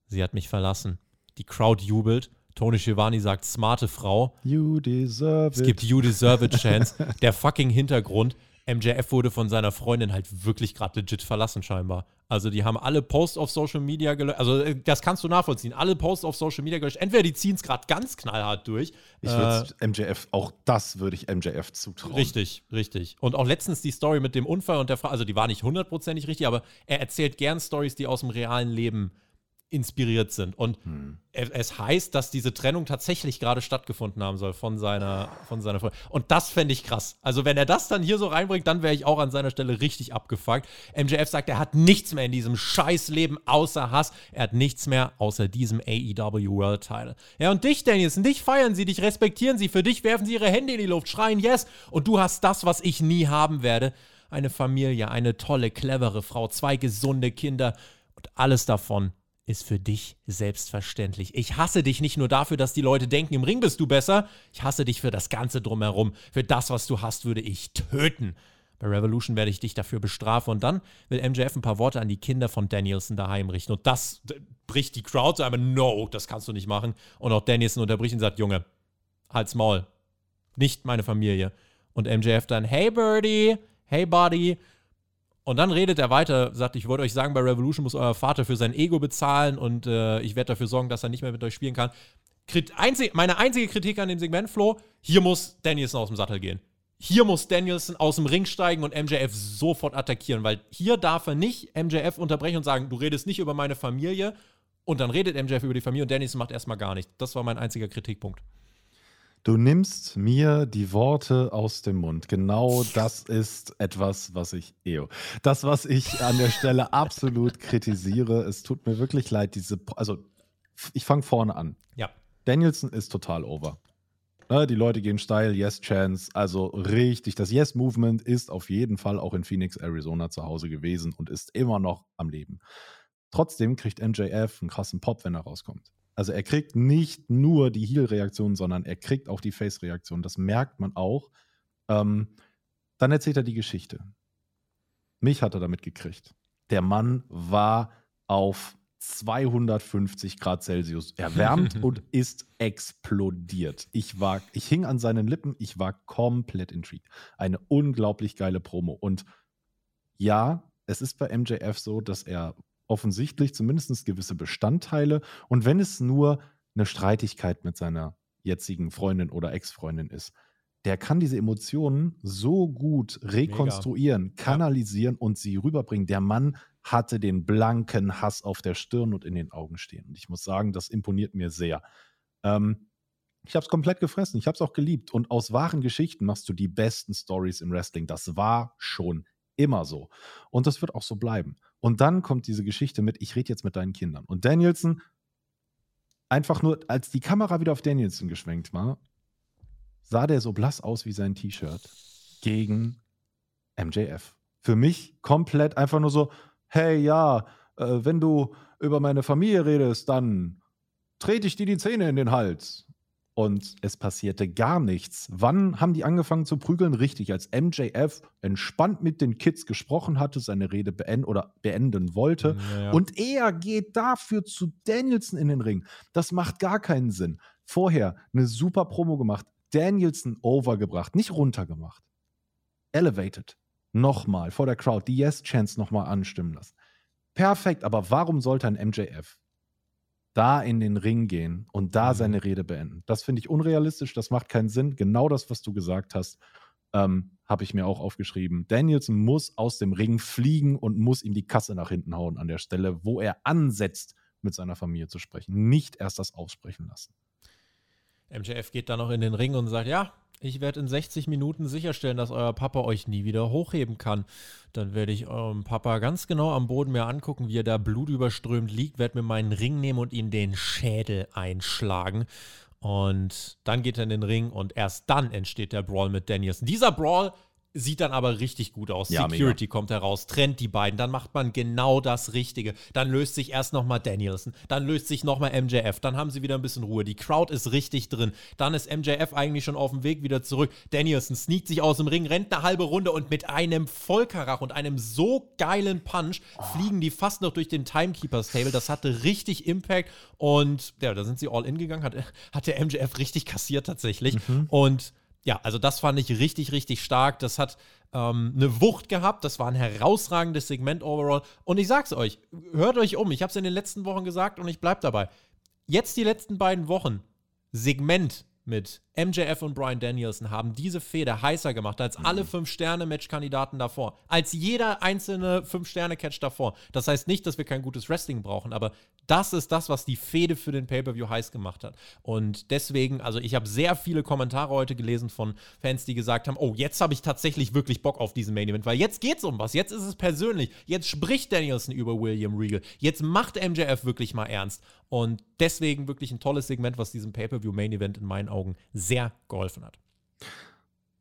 Sie hat mich verlassen. Die Crowd jubelt. Tony Schiavone sagt, smarte Frau. You deserve it. Es gibt You deserve it (laughs) Chance. Der fucking Hintergrund. MJF wurde von seiner Freundin halt wirklich gerade legit verlassen, scheinbar. Also, die haben alle Posts auf Social Media gelöscht. Also, äh, das kannst du nachvollziehen. Alle Posts auf Social Media gelöscht. Entweder die ziehen es gerade ganz knallhart durch. Ich würde äh, MJF, auch das würde ich MJF zutrauen. Richtig, richtig. Und auch letztens die Story mit dem Unfall und der Frau, also die war nicht hundertprozentig richtig, aber er erzählt gern Stories, die aus dem realen Leben äh, inspiriert sind. Und hm. es heißt, dass diese Trennung tatsächlich gerade stattgefunden haben soll von seiner, von seiner Freundin. Und das fände ich krass. Also, wenn er das dann hier so reinbringt, dann wäre ich auch an seiner Stelle richtig abgefuckt. MJF sagt, er hat nichts mehr in diesem Scheißleben außer Hass. Er hat nichts mehr außer diesem AEW World Title. Ja, und dich, Danielson, dich feiern sie, dich respektieren sie. Für dich werfen sie ihre Hände in die Luft, schreien Yes. Und du hast das, was ich nie haben werde. Eine Familie, eine tolle, clevere Frau, zwei gesunde Kinder. Und alles davon ist für dich selbstverständlich. Ich hasse dich nicht nur dafür, dass die Leute denken, im Ring bist du besser. Ich hasse dich für das Ganze drumherum. Für das, was du hast, würde ich töten. Bei Revolution werde ich dich dafür bestrafen. Und dann will MJF ein paar Worte an die Kinder von Danielson daheim richten. Und das bricht die Crowd so einmal, no, das kannst du nicht machen. Und auch Danielson unterbricht und sagt, Junge, halt's Maul. Nicht meine Familie. Und MJF dann, hey Birdie, hey Buddy, und dann redet er weiter, sagt, ich wollte euch sagen, bei Revolution muss euer Vater für sein Ego bezahlen und äh, ich werde dafür sorgen, dass er nicht mehr mit euch spielen kann. Einzig, meine einzige Kritik an dem Segment, Flo, hier muss Danielson aus dem Sattel gehen. Hier muss Danielson aus dem Ring steigen und MJF sofort attackieren, weil hier darf er nicht MJF unterbrechen und sagen, du redest nicht über meine Familie und dann redet MJF über die Familie und Danielson macht erstmal gar nichts. Das war mein einziger Kritikpunkt. Du nimmst mir die Worte aus dem Mund. Genau das ist etwas, was ich, Eo, das, was ich an der Stelle absolut kritisiere. Es tut mir wirklich leid, diese, also ich fange vorne an. Ja. Danielson ist total over. Ne, die Leute gehen steil, Yes Chance, also richtig. Das Yes Movement ist auf jeden Fall auch in Phoenix, Arizona zu Hause gewesen und ist immer noch am Leben. Trotzdem kriegt MJF einen krassen Pop, wenn er rauskommt. Also er kriegt nicht nur die Heal-Reaktion, sondern er kriegt auch die Face-Reaktion. Das merkt man auch. Ähm, dann erzählt er die Geschichte. Mich hat er damit gekriegt. Der Mann war auf 250 Grad Celsius erwärmt (laughs) und ist explodiert. Ich war, ich hing an seinen Lippen, ich war komplett intrigued. Eine unglaublich geile Promo. Und ja, es ist bei MJF so, dass er offensichtlich zumindest gewisse Bestandteile. Und wenn es nur eine Streitigkeit mit seiner jetzigen Freundin oder Ex-Freundin ist, der kann diese Emotionen so gut rekonstruieren, Mega. kanalisieren ja. und sie rüberbringen. Der Mann hatte den blanken Hass auf der Stirn und in den Augen stehen. Und ich muss sagen, das imponiert mir sehr. Ähm, ich habe es komplett gefressen. Ich habe es auch geliebt. Und aus wahren Geschichten machst du die besten Stories im Wrestling. Das war schon immer so. Und das wird auch so bleiben. Und dann kommt diese Geschichte mit, ich rede jetzt mit deinen Kindern. Und Danielson, einfach nur, als die Kamera wieder auf Danielson geschwenkt war, sah der so blass aus wie sein T-Shirt gegen MJF. Für mich komplett einfach nur so, hey ja, äh, wenn du über meine Familie redest, dann trete ich dir die Zähne in den Hals. Und es passierte gar nichts. Wann haben die angefangen zu prügeln? Richtig, als MJF entspannt mit den Kids gesprochen hatte, seine Rede beenden oder beenden wollte. Ja, ja. Und er geht dafür zu Danielson in den Ring. Das macht gar keinen Sinn. Vorher eine super Promo gemacht, Danielson overgebracht, nicht runtergemacht. Elevated. Nochmal vor der Crowd die Yes-Chance nochmal anstimmen lassen. Perfekt, aber warum sollte ein MJF da in den Ring gehen und da mhm. seine Rede beenden? Das finde ich unrealistisch, das macht keinen Sinn. Genau das, was du gesagt hast, ähm, habe ich mir auch aufgeschrieben. Danielson muss aus dem Ring fliegen und muss ihm die Kasse nach hinten hauen an der Stelle, wo er ansetzt, mit seiner Familie zu sprechen. Nicht erst das aussprechen lassen. MJF geht dann noch in den Ring und sagt, ja, ich werde in 60 Minuten sicherstellen, dass euer Papa euch nie wieder hochheben kann. Dann werde ich eurem Papa ganz genau am Boden mir angucken, wie er da blutüberströmt liegt, werde mir meinen Ring nehmen und ihn den Schädel einschlagen. Und dann geht er in den Ring und erst dann entsteht der Brawl mit Danielson. Dieser Brawl Sieht dann aber richtig gut aus. Ja, Security mega. kommt heraus, trennt die beiden, dann macht man genau das Richtige. Dann löst sich erst nochmal Danielson, dann löst sich nochmal MJF, dann haben sie wieder ein bisschen Ruhe. Die Crowd ist richtig drin. Dann ist MJF eigentlich schon auf dem Weg wieder zurück. Danielson sneakt sich aus dem Ring, rennt eine halbe Runde und mit einem Vollkarach und einem so geilen Punch fliegen die fast noch durch den Timekeepers Table. Das hatte richtig Impact und ja, da sind sie all in gegangen. Hat, hat der MJF richtig kassiert tatsächlich. Mhm. Und ja, also das fand ich richtig, richtig stark. Das hat ähm, eine Wucht gehabt. Das war ein herausragendes Segment overall. Und ich sag's euch, hört euch um. Ich habe es in den letzten Wochen gesagt und ich bleib dabei. Jetzt die letzten beiden Wochen. Segment mit MJF und Brian Danielson haben diese Feder heißer gemacht als alle 5-Sterne-Match-Kandidaten davor. Als jeder einzelne 5-Sterne-Catch davor. Das heißt nicht, dass wir kein gutes Wrestling brauchen, aber das ist das, was die Fehde für den Pay-Per-View heiß gemacht hat. Und deswegen, also ich habe sehr viele Kommentare heute gelesen von Fans, die gesagt haben, oh, jetzt habe ich tatsächlich wirklich Bock auf diesen Main-Event, weil jetzt geht es um was, jetzt ist es persönlich. Jetzt spricht Danielson über William Regal. Jetzt macht MJF wirklich mal ernst. Und deswegen wirklich ein tolles Segment, was diesem Pay-Per-View-Main-Event in meinen Augen sehr geholfen hat.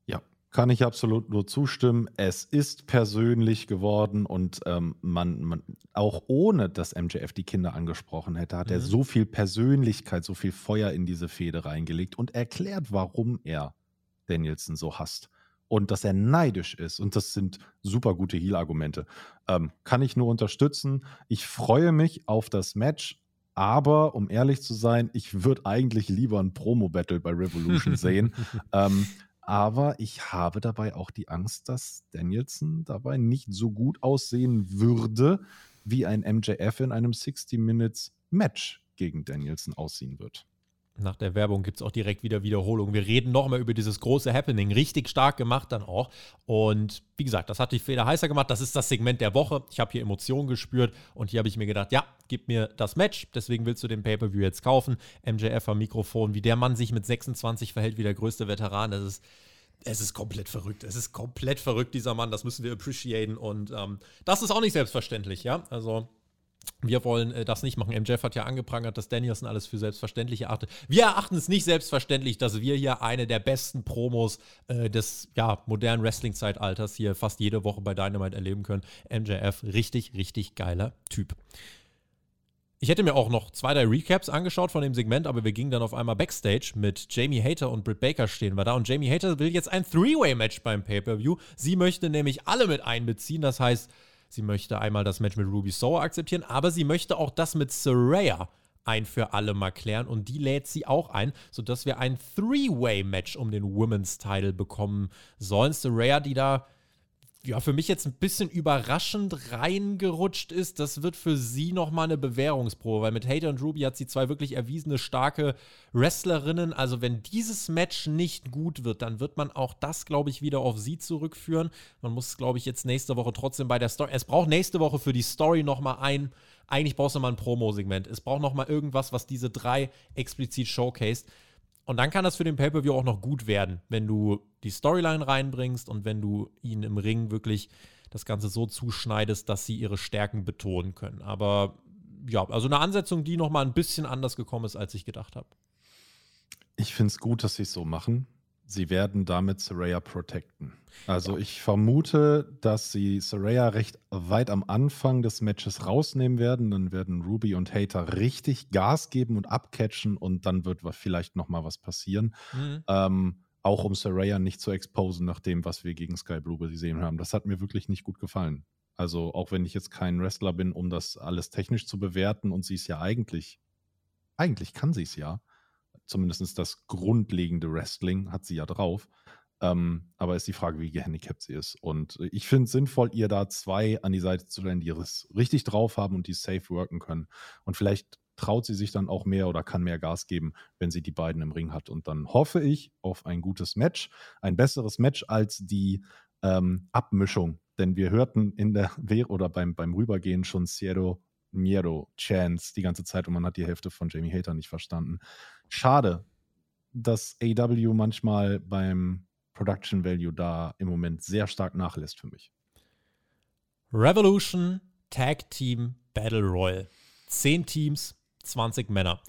Ja, kann ich absolut nur zustimmen. Es ist persönlich geworden und ähm, man, man, auch ohne dass MJF die Kinder angesprochen hätte, hat mhm. er so viel Persönlichkeit, so viel Feuer in diese Fehde reingelegt und erklärt, warum er Danielson so hasst. Und dass er neidisch ist. Und das sind super gute Heal-Argumente. Ähm, kann ich nur unterstützen. Ich freue mich auf das Match. Aber um ehrlich zu sein, ich würde eigentlich lieber ein Promo-Battle bei Revolution (laughs) sehen. ähm, aber ich habe dabei auch die Angst, dass Danielson dabei nicht so gut aussehen würde, wie ein MJF in einem 60 Minutes Match gegen Danielson aussehen wird. Nach der Werbung gibt es auch direkt wieder Wiederholungen. Wir reden nochmal über dieses große Happening. Richtig stark gemacht dann auch. Und wie gesagt, das hat die Feder heißer gemacht. Das ist das Segment der Woche. Ich habe hier Emotionen gespürt und hier habe ich mir gedacht, ja, gib mir das Match. Deswegen willst du den Pay-Per-View jetzt kaufen. MJF am Mikrofon, wie der Mann sich mit 26 verhält wie der größte Veteran. Das ist es ist komplett verrückt. Es ist komplett verrückt, dieser Mann. Das müssen wir appreciaten. Und ähm, das ist auch nicht selbstverständlich, ja. Also wir wollen äh, das nicht machen. MJF hat ja angeprangert, dass Danielson alles für selbstverständlich erachtet. Wir erachten es nicht selbstverständlich, dass wir hier eine der besten Promos äh, des ja, modernen Wrestling-Zeitalters hier fast jede Woche bei Dynamite erleben können. MJF, richtig, richtig geiler Typ. Ich hätte mir auch noch zwei, drei Recaps angeschaut von dem Segment, aber wir gingen dann auf einmal Backstage mit Jamie Hater und Britt Baker stehen wir da. Und Jamie Hater will jetzt ein Three-Way-Match beim Pay-Per-View. Sie möchte nämlich alle mit einbeziehen. Das heißt, Sie möchte einmal das Match mit Ruby Sour akzeptieren, aber sie möchte auch das mit Soraya ein für alle mal klären und die lädt sie auch ein, sodass wir ein Three-Way-Match um den Women's Title bekommen sollen. Soraya, die da ja, für mich jetzt ein bisschen überraschend reingerutscht ist, das wird für sie nochmal eine Bewährungsprobe, weil mit Hater und Ruby hat sie zwei wirklich erwiesene, starke Wrestlerinnen. Also, wenn dieses Match nicht gut wird, dann wird man auch das, glaube ich, wieder auf sie zurückführen. Man muss, glaube ich, jetzt nächste Woche trotzdem bei der Story. Es braucht nächste Woche für die Story nochmal ein. Eigentlich brauchst du mal ein Promo-Segment. Es braucht nochmal irgendwas, was diese drei explizit showcased. Und dann kann das für den Pay-Per-View auch noch gut werden, wenn du die Storyline reinbringst und wenn du ihnen im Ring wirklich das Ganze so zuschneidest, dass sie ihre Stärken betonen können. Aber ja, also eine Ansetzung, die nochmal ein bisschen anders gekommen ist, als ich gedacht habe. Ich finde es gut, dass sie es so machen, Sie werden damit Saraya protecten. Also ja. ich vermute, dass sie Saraya recht weit am Anfang des Matches rausnehmen werden. Dann werden Ruby und Hater richtig Gas geben und abcatchen und dann wird vielleicht noch mal was passieren. Mhm. Ähm, auch um Saraya nicht zu exposen nach dem, was wir gegen Sky Blue gesehen haben. Das hat mir wirklich nicht gut gefallen. Also auch wenn ich jetzt kein Wrestler bin, um das alles technisch zu bewerten und sie ist ja eigentlich, eigentlich kann sie es ja. Zumindest das grundlegende Wrestling hat sie ja drauf. Ähm, aber ist die Frage, wie gehandicapt sie ist. Und ich finde es sinnvoll, ihr da zwei an die Seite zu stellen, die es richtig drauf haben und die safe worken können. Und vielleicht traut sie sich dann auch mehr oder kann mehr Gas geben, wenn sie die beiden im Ring hat. Und dann hoffe ich auf ein gutes Match, ein besseres Match als die ähm, Abmischung. Denn wir hörten in der (laughs) oder beim, beim Rübergehen schon Ciero Miero Chance die ganze Zeit und man hat die Hälfte von Jamie Hater nicht verstanden. Schade, dass AW manchmal beim Production Value da im Moment sehr stark nachlässt für mich. Revolution Tag Team Battle Royal. Zehn Teams, 20 Männer.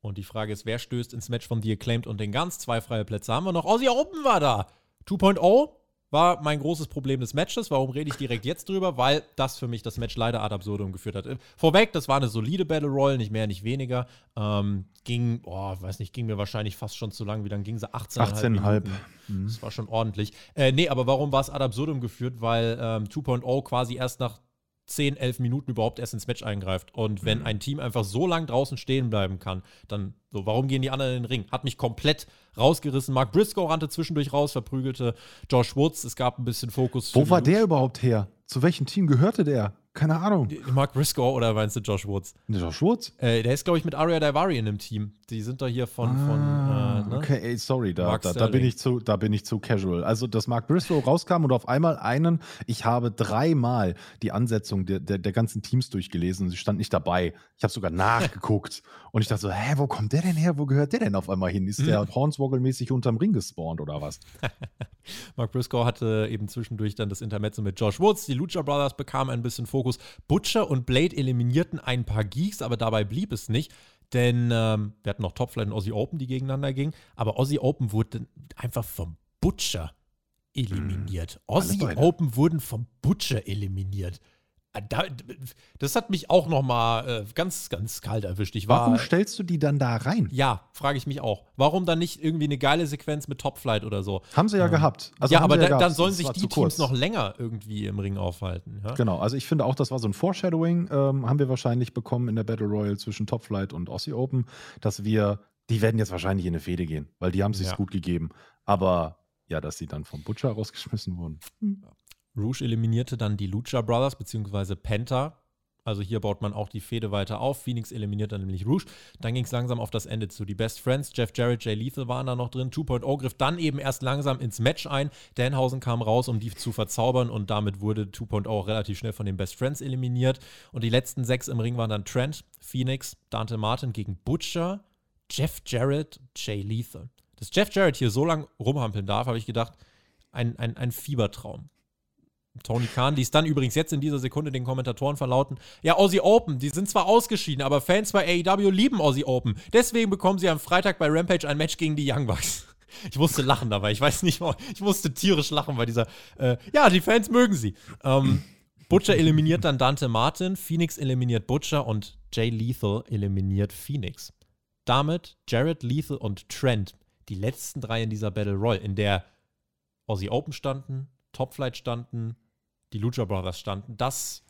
Und die Frage ist, wer stößt ins Match von The Acclaimed und den ganz? Zwei freie Plätze haben wir noch. Aussie Open war da. 2.0 war mein großes Problem des Matches. Warum rede ich direkt jetzt drüber? Weil das für mich das Match leider ad absurdum geführt hat. Vorweg, das war eine solide Battle Royale, nicht mehr, nicht weniger. Ähm, ging, oh, weiß nicht, ging mir wahrscheinlich fast schon zu lang. Wie dann ging sie? 18,5 18,5. Mhm. Das war schon ordentlich. Äh, nee, aber warum war es ad absurdum geführt? Weil ähm, 2.0 quasi erst nach 10, 11 Minuten überhaupt erst ins Match eingreift. Und wenn mhm. ein Team einfach so lang draußen stehen bleiben kann, dann so, warum gehen die anderen in den Ring? Hat mich komplett rausgerissen. Mark Briscoe rannte zwischendurch raus, verprügelte Josh Woods. Es gab ein bisschen Fokus. Wo war der überhaupt her? Zu welchem Team gehörte der? Keine Ahnung. Mark Briscoe oder meinst du Josh Woods? Josh Woods? Äh, der ist, glaube ich, mit Aria Daivari in dem Team. Die sind da hier von. Ah, von äh, ne? Okay, ey, sorry, da, da, da, bin ich zu, da bin ich zu casual. Also, dass Mark Briscoe rauskam und auf einmal einen, ich habe dreimal die Ansetzung der, der, der ganzen Teams durchgelesen und sie stand nicht dabei. Ich habe sogar nachgeguckt (laughs) und ich dachte so, hä, wo kommt der denn her? Wo gehört der denn auf einmal hin? Ist der mhm. Hornswoggle-mäßig unterm Ring gespawnt oder was? (laughs) Mark Briscoe hatte eben zwischendurch dann das Intermezzo mit Josh Woods. Die Lucha Brothers bekamen ein bisschen Fokus. Butcher und Blade eliminierten ein paar Geeks, aber dabei blieb es nicht. Denn ähm, wir hatten noch Topflight und Aussie Open, die gegeneinander gingen. Aber Aussie Open wurde einfach vom Butcher eliminiert. Mhm. Aussie Open wurden vom Butcher eliminiert. Äh, das hat mich auch noch mal äh, ganz, ganz kalt erwischt. Ich war, Warum stellst du die dann da rein? Ja, frage ich mich auch. Warum dann nicht irgendwie eine geile Sequenz mit Topflight oder so? Haben sie ja ähm, gehabt. Also ja, aber ja da, dann sollen sich die Teams noch länger irgendwie im Ring aufhalten. Ja? Genau, also ich finde auch, das war so ein Foreshadowing, ähm, haben wir wahrscheinlich bekommen in der Battle Royale zwischen Topflight und Aussie Open, dass wir, die werden jetzt wahrscheinlich in eine Fehde gehen, weil die haben es sich ja. gut gegeben. Aber ja, dass sie dann vom Butcher rausgeschmissen wurden. Hm. Rouge eliminierte dann die Lucha Brothers bzw. Penta. Also hier baut man auch die Fehde weiter auf. Phoenix eliminiert dann nämlich Rouge. Dann ging es langsam auf das Ende zu. Die Best Friends, Jeff Jarrett, Jay Lethal waren da noch drin. 2.0 griff dann eben erst langsam ins Match ein. Danhausen kam raus, um die zu verzaubern und damit wurde 2.0 relativ schnell von den Best Friends eliminiert. Und die letzten sechs im Ring waren dann Trent, Phoenix, Dante Martin gegen Butcher, Jeff Jarrett, Jay Lethal. Dass Jeff Jarrett hier so lange rumhampeln darf, habe ich gedacht, ein, ein, ein Fiebertraum. Tony Khan ließ dann übrigens jetzt in dieser Sekunde den Kommentatoren verlauten, ja, Aussie Open, die sind zwar ausgeschieden, aber Fans bei AEW lieben Aussie Open. Deswegen bekommen sie am Freitag bei Rampage ein Match gegen die Young Bucks. (laughs) Ich musste lachen dabei, ich weiß nicht, ich musste tierisch lachen bei dieser, äh, ja, die Fans mögen sie. Ähm, Butcher eliminiert dann Dante Martin, Phoenix eliminiert Butcher und Jay Lethal eliminiert Phoenix. Damit Jared Lethal und Trent, die letzten drei in dieser Battle Royale, in der Aussie Open standen, Top Flight standen, die Lucha Brothers standen. Das,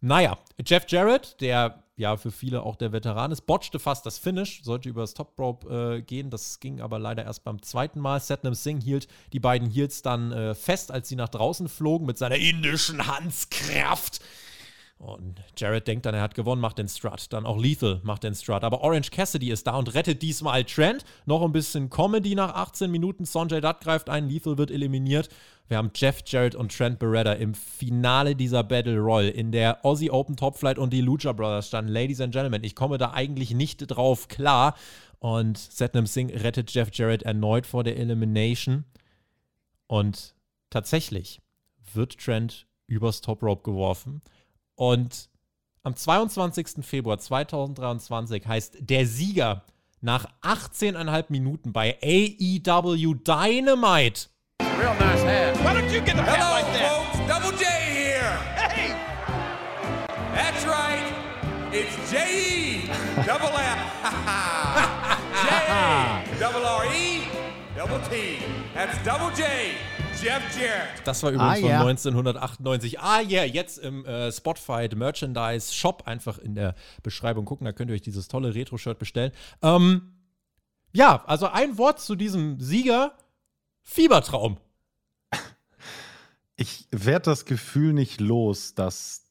naja, Jeff Jarrett, der ja für viele auch der Veteran ist, botchte fast das Finish, sollte über das Top Rope äh, gehen. Das ging aber leider erst beim zweiten Mal. Satnam Singh hielt die beiden Heels dann äh, fest, als sie nach draußen flogen mit seiner indischen Handskraft. Und Jared denkt dann, er hat gewonnen, macht den Strut. Dann auch Lethal macht den Strut. Aber Orange Cassidy ist da und rettet diesmal Trent. Noch ein bisschen Comedy nach 18 Minuten. Sonjay Dutt greift ein, Lethal wird eliminiert. Wir haben Jeff Jarrett und Trent Beretta im Finale dieser Battle Royal, in der Aussie Open Top Flight und die Lucha Brothers standen. Ladies and Gentlemen, ich komme da eigentlich nicht drauf klar. Und Satnam Singh rettet Jeff Jarrett erneut vor der Elimination. Und tatsächlich wird Trent übers Top Rope geworfen. Und am 22. Februar 2023 heißt der Sieger nach 18,5 Minuten bei AEW Dynamite. Real nice hat. Why don't you get the hat Hello, like that? folks. Double J here. Hey! That's right. It's J E double F. (laughs) J double R E Das war übrigens Ah, von ja. 1998. Ah ja, yeah, jetzt im äh, Spotfight Merchandise Shop einfach in der Beschreibung gucken. Da könnt ihr euch dieses tolle Retro-Shirt bestellen. Ähm, ja, also ein Wort zu diesem Sieger: Fiebertraum. Ich werde das Gefühl nicht los, dass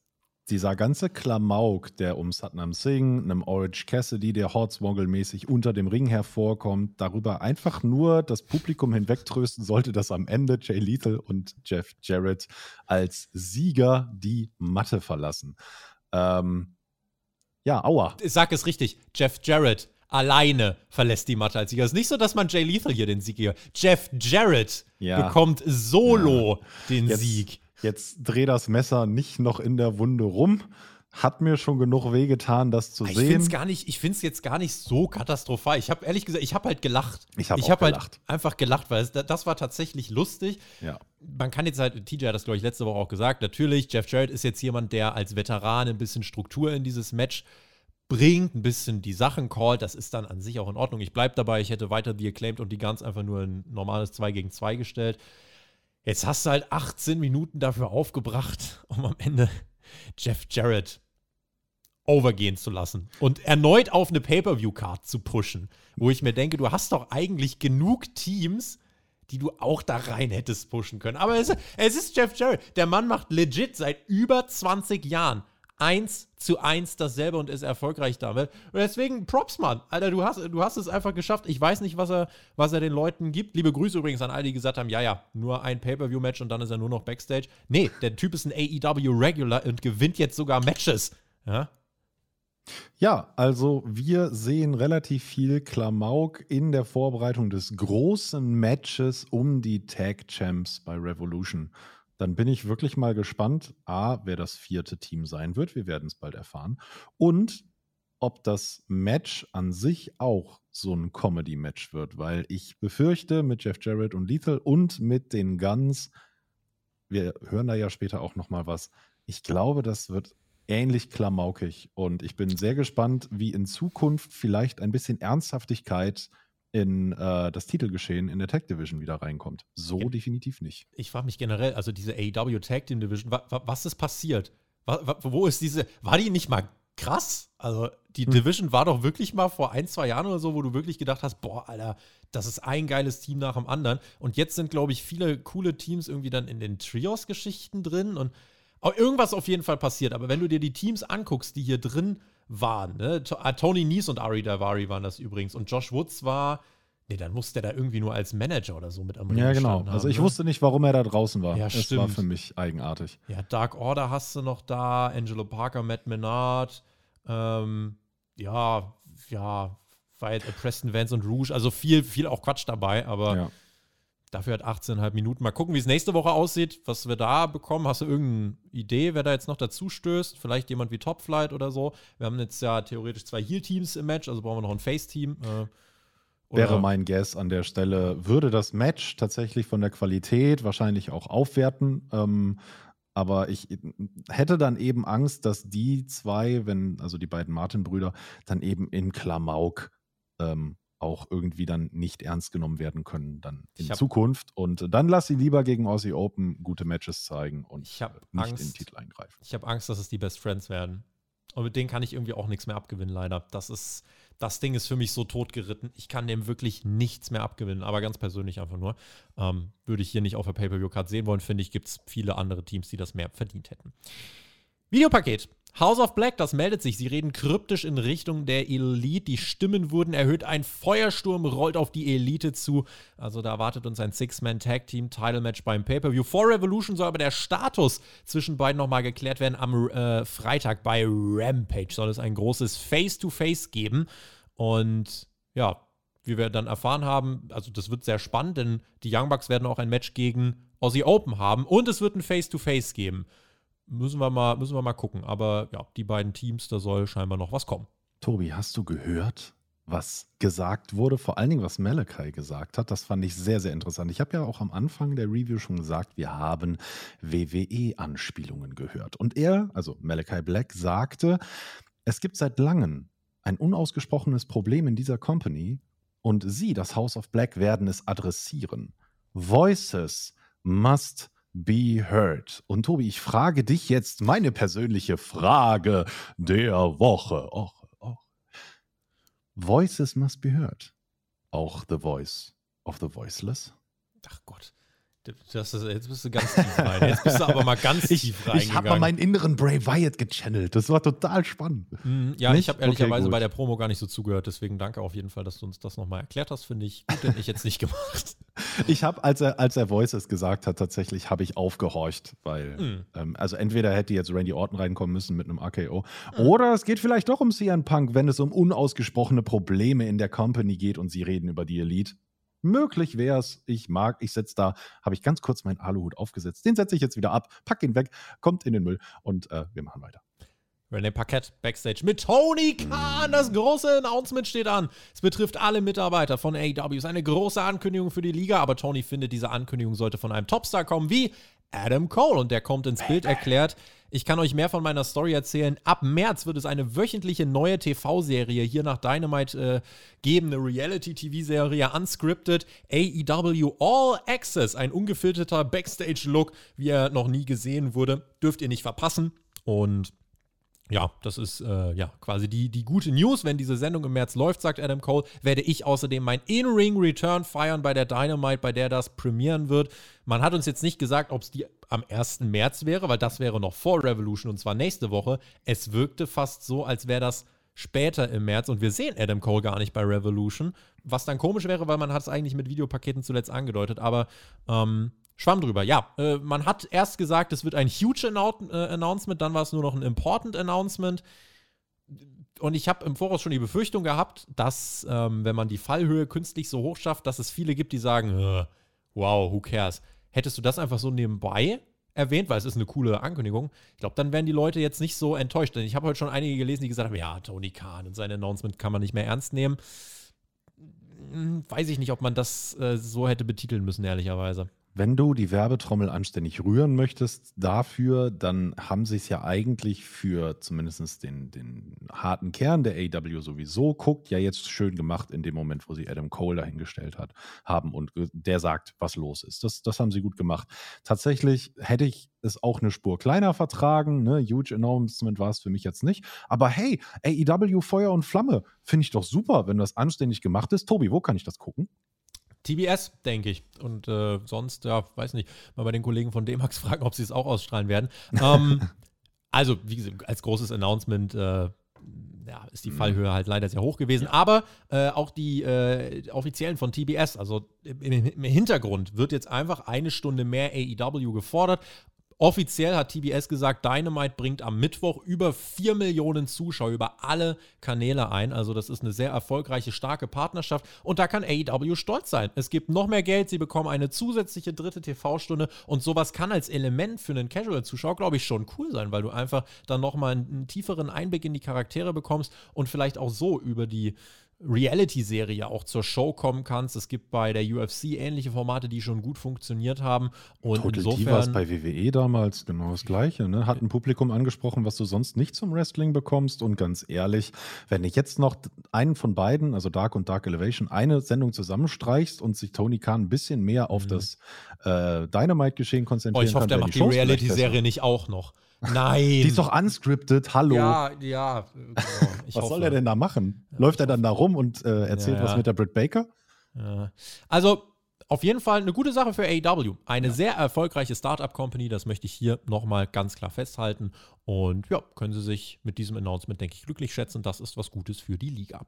dieser ganze Klamauk, der um Satnam Singh, einem Orange Cassidy, der Hornswoggle-mäßig unter dem Ring hervorkommt, darüber einfach nur das Publikum hinwegtrösten sollte, dass am Ende Jay Lethal und Jeff Jarrett als Sieger die Matte verlassen. Ähm, ja, aua. Ich sag es richtig: Jeff Jarrett alleine verlässt die Matte als Sieger. Es ist nicht so, dass man Jay Lethal hier den Sieg hier. Jeff Jarrett Ja. bekommt solo den Jetzt- Sieg. Jetzt dreh das Messer nicht noch in der Wunde rum. Hat mir schon genug wehgetan, das zu Ich sehen. es gar nicht, ich finde es jetzt gar nicht so katastrophal. Ich habe ehrlich gesagt, ich habe halt gelacht. Ich hab auch hab halt einfach gelacht, weil es, das war tatsächlich lustig. ja. Man kann jetzt halt, TJ hat das, glaube ich, letzte Woche auch gesagt, natürlich, Jeff Jarrett ist jetzt jemand, der als Veteran ein bisschen Struktur in dieses Match bringt, ein bisschen die Sachen callt. Das ist dann an sich auch in Ordnung. Ich bleibe dabei, ich hätte weiter die Acclaimed und die Guns einfach nur ein normales 2 gegen 2 gestellt. Jetzt hast du halt 18 Minuten dafür aufgebracht, um am Ende Jeff Jarrett overgehen zu lassen und erneut auf eine Pay-Per-View-Card zu pushen, wo ich mir denke, du hast doch eigentlich genug Teams, die du auch da rein hättest pushen können. Aber es, es ist Jeff Jarrett. Der Mann macht legit seit über 20 Jahren eins zu eins dasselbe und ist erfolgreich damit. Und deswegen Props, Mann. Alter, du hast, du hast es einfach geschafft. Ich weiß nicht, was er, was er den Leuten gibt. Liebe Grüße übrigens an alle, die gesagt haben, ja, ja, nur ein Pay-Per-View-Match und dann ist er nur noch Backstage. Nee, der Typ ist ein AEW-Regular und gewinnt jetzt sogar Matches. Ja, Ja, also wir sehen relativ viel Klamauk in der Vorbereitung des großen Matches um die Tag Champs bei Revolution. Dann bin ich wirklich mal gespannt, a, wer das vierte Team sein wird. Wir werden es bald erfahren. Und ob das Match an sich auch so ein Comedy-Match wird, weil ich befürchte, mit Jeff Jarrett und Lethal und mit den Guns, wir hören da ja später auch noch mal was. Ich glaube, das wird ähnlich klamaukig und ich bin sehr gespannt, wie in Zukunft vielleicht ein bisschen Ernsthaftigkeit in äh, das Titelgeschehen in der Tag Division wieder reinkommt. So Ja. definitiv nicht. ich frage mich generell, also diese AEW Tag Team Division, wa, wa, was ist passiert? Wa, wo ist diese, war die nicht mal krass? Also die Hm. Division war doch wirklich mal vor ein, zwei Jahren oder so, wo du wirklich gedacht hast, boah, Alter, das ist ein geiles Team nach dem anderen. Und jetzt sind, glaube ich, viele coole Teams irgendwie dann in den Trios-Geschichten drin und auch irgendwas auf jeden Fall passiert. Aber wenn du dir die Teams anguckst, die hier drin waren, ne? Ah, Tony Nies und Ari Davari waren das übrigens und Josh Woods war, nee, dann musste der da irgendwie nur als Manager oder so mit am Ring Ja, genau. Also haben, ich ne? wusste nicht, warum er da draußen war. Ja, es war stimmt. für mich eigenartig. Ja, Dark Order hast du noch da, Angelo Parker, Matt Menard, ähm, ja, ja, war jetzt Preston Vance und Rouge, also viel, viel auch Quatsch dabei, aber Ja. Dafür hat 18,5 Minuten. Mal gucken, wie es nächste Woche aussieht, was wir da bekommen. Hast du irgendeine Idee, wer da jetzt noch dazu stößt? Vielleicht jemand wie Top Flight oder so. Wir haben jetzt ja theoretisch zwei Heal-Teams im Match, also brauchen wir noch ein Face-Team. Äh, Wäre mein Guess an der Stelle, würde das Match tatsächlich von der Qualität wahrscheinlich auch aufwerten. Ähm, aber ich hätte dann eben Angst, dass die zwei, wenn, also die beiden Martin-Brüder, dann eben in Klamauk ähm, auch irgendwie dann nicht ernst genommen werden können dann in Zukunft. Und dann lass sie lieber gegen Aussie Open gute Matches zeigen und nicht Angst. den Titel eingreifen. Ich habe Angst, dass es die Best Friends werden. Und mit denen kann ich irgendwie auch nichts mehr abgewinnen, leider. Das ist, das Ding ist für mich so totgeritten. Ich kann dem wirklich nichts mehr abgewinnen, aber ganz persönlich einfach nur. Ähm, würde ich hier nicht auf der Pay-Per-View-Card sehen wollen, finde ich, gibt es viele andere Teams, die das mehr verdient hätten. Videopaket. House of Black, das meldet sich. Sie reden kryptisch in Richtung der Elite. Die Stimmen wurden erhöht. Ein Feuersturm rollt auf die Elite zu. Also da erwartet uns ein Six-Man-Tag-Team-Title-Match beim Pay-Per-View. Vor Revolution soll aber der Status zwischen beiden nochmal geklärt werden. Am äh, Freitag bei Rampage soll es ein großes Face-to-Face geben. Und ja, wie wir dann erfahren haben, also das wird sehr spannend, denn die Young Bucks werden auch ein Match gegen Aussie Open haben und es wird ein Face-to-Face geben. Müssen wir, mal, müssen wir mal gucken. Aber ja, die beiden Teams, da soll scheinbar noch was kommen. Tobi, hast du gehört, was gesagt wurde, vor allen Dingen was Malachi gesagt hat. Das fand ich sehr, sehr interessant. Ich habe ja auch am Anfang der Review schon gesagt, wir haben WWE-Anspielungen gehört. Und er, also Malachi Black, sagte, es gibt seit langem ein unausgesprochenes Problem in dieser Company und sie, das House of Black, werden es adressieren. Voices must be heard. Und Tobi, ich frage dich jetzt meine persönliche Frage der Woche. Och, och. Voices must be heard. Auch the voice of the voiceless. Ach Gott. Das ist, jetzt bist du ganz tief rein. Jetzt bist du aber mal ganz ich, tief rein. Ich habe mal meinen inneren Bray Wyatt gechannelt. Das war total spannend. Mm, ja, nicht? ich habe ehrlicherweise okay, bei der Promo gar nicht so zugehört. Deswegen danke auf jeden Fall, dass du uns das nochmal erklärt hast. Finde ich gut, denn ich jetzt nicht gemacht. (laughs) ich habe, als er, als er Voices gesagt hat, tatsächlich habe ich aufgehorcht. Weil, mm. ähm, also entweder hätte jetzt Randy Orton reinkommen müssen mit einem AKO. Mm. Oder es geht vielleicht doch um CM Punk, wenn es um unausgesprochene Probleme in der Company geht und sie reden über die Elite. Möglich wäre es. Ich mag, ich setze da, habe ich ganz kurz meinen Aluhut aufgesetzt. Den setze ich jetzt wieder ab, pack ihn weg, kommt in den Müll und äh, wir machen weiter. René Parkett backstage mit Tony Khan. Das große Announcement steht an. Es betrifft alle Mitarbeiter von AEW. Es ist eine große Ankündigung für die Liga, aber Tony findet, diese Ankündigung sollte von einem Topstar kommen wie Adam Cole. Und der kommt ins Bild erklärt. Ich kann euch mehr von meiner Story erzählen. Ab März wird es eine wöchentliche neue TV-Serie hier nach Dynamite äh, geben. Eine Reality-TV-Serie, unscripted. AEW All Access. Ein ungefilterter Backstage-Look, wie er noch nie gesehen wurde. Dürft ihr nicht verpassen. Und ja, das ist äh, ja quasi die, die gute News. Wenn diese Sendung im März läuft, sagt Adam Cole, werde ich außerdem mein In-Ring-Return feiern bei der Dynamite, bei der das premieren wird. Man hat uns jetzt nicht gesagt, ob es die am 1. März wäre, weil das wäre noch vor Revolution und zwar nächste Woche. Es wirkte fast so, als wäre das später im März und wir sehen Adam Cole gar nicht bei Revolution, was dann komisch wäre, weil man hat es eigentlich mit Videopaketen zuletzt angedeutet, aber ähm, Schwamm drüber. Ja, äh, man hat erst gesagt, es wird ein huge Annou äh, Announcement, dann war es nur noch ein important Announcement. Und ich habe im Voraus schon die Befürchtung gehabt, dass, ähm, wenn man die Fallhöhe künstlich so hoch schafft, dass es viele gibt, die sagen, äh, wow, who cares? Hättest du das einfach so nebenbei erwähnt, weil es ist eine coole Ankündigung, ich glaube, dann wären die Leute jetzt nicht so enttäuscht. Denn ich habe heute schon einige gelesen, die gesagt haben, ja, Tony Khan und sein Announcement kann man nicht mehr ernst nehmen. Hm, weiß ich nicht, ob man das äh, so hätte betiteln müssen, ehrlicherweise. Wenn du die Werbetrommel anständig rühren möchtest dafür, dann haben sie es ja eigentlich für zumindest den, den harten Kern der AW sowieso guckt, ja jetzt schön gemacht in dem Moment, wo sie Adam Cole dahingestellt hat, haben und der sagt, was los ist. Das, das haben sie gut gemacht. Tatsächlich hätte ich es auch eine Spur kleiner vertragen. Ne? Huge Announcement war es für mich jetzt nicht. Aber hey, AEW Feuer und Flamme finde ich doch super, wenn das anständig gemacht ist. Tobi, wo kann ich das gucken? TBS, denke ich. Und äh, sonst, ja, weiß nicht, mal bei den Kollegen von D-Max (laughs) fragen, ob sie es auch ausstrahlen werden. Ähm, (laughs) also, wie gesagt, als großes Announcement äh, ja, ist die mhm. Fallhöhe halt leider sehr hoch gewesen. Aber äh, auch die äh, Offiziellen von TBS, also im, im, Hintergrund, wird jetzt einfach eine Stunde mehr AEW gefordert. Offiziell hat TBS gesagt, Dynamite bringt am Mittwoch über 4 Millionen Zuschauer über alle Kanäle ein. Also das ist eine sehr erfolgreiche, starke Partnerschaft. Und da kann AEW stolz sein. Es gibt noch mehr Geld, sie bekommen eine zusätzliche dritte TV-Stunde. Und sowas kann als Element für einen Casual-Zuschauer, glaube ich, schon cool sein, weil du einfach dann nochmal einen, einen tieferen Einblick in die Charaktere bekommst und vielleicht auch so über die Reality-Serie auch zur Show kommen kannst. Es gibt bei der UFC ähnliche Formate, die schon gut funktioniert haben. Und Total insofern war es bei WWE damals genau das Gleiche. Ne? Hat ein Publikum angesprochen, was du sonst nicht zum Wrestling bekommst. Und ganz ehrlich, wenn ich jetzt noch einen von beiden, also Dark und Dark Elevation, eine Sendung zusammenstreichst und sich Tony Khan ein bisschen mehr auf mhm. das äh, Dynamite-Geschehen konzentrieren oh, ich hoffe, kann, der macht die, die Reality-Serie nicht auch noch. Nein. Die ist doch unscripted, hallo. Ja, ja. Genau. was hoffe. soll er denn da machen? Läuft er dann da rum und äh, erzählt ja, ja. was mit der Britt Baker? Ja. Also, auf jeden Fall eine gute Sache für AEW. Eine sehr erfolgreiche Startup-Company, das möchte ich hier nochmal ganz klar festhalten. Und ja, können Sie sich mit diesem Announcement, denke ich, glücklich schätzen. Das ist was Gutes für die Liga.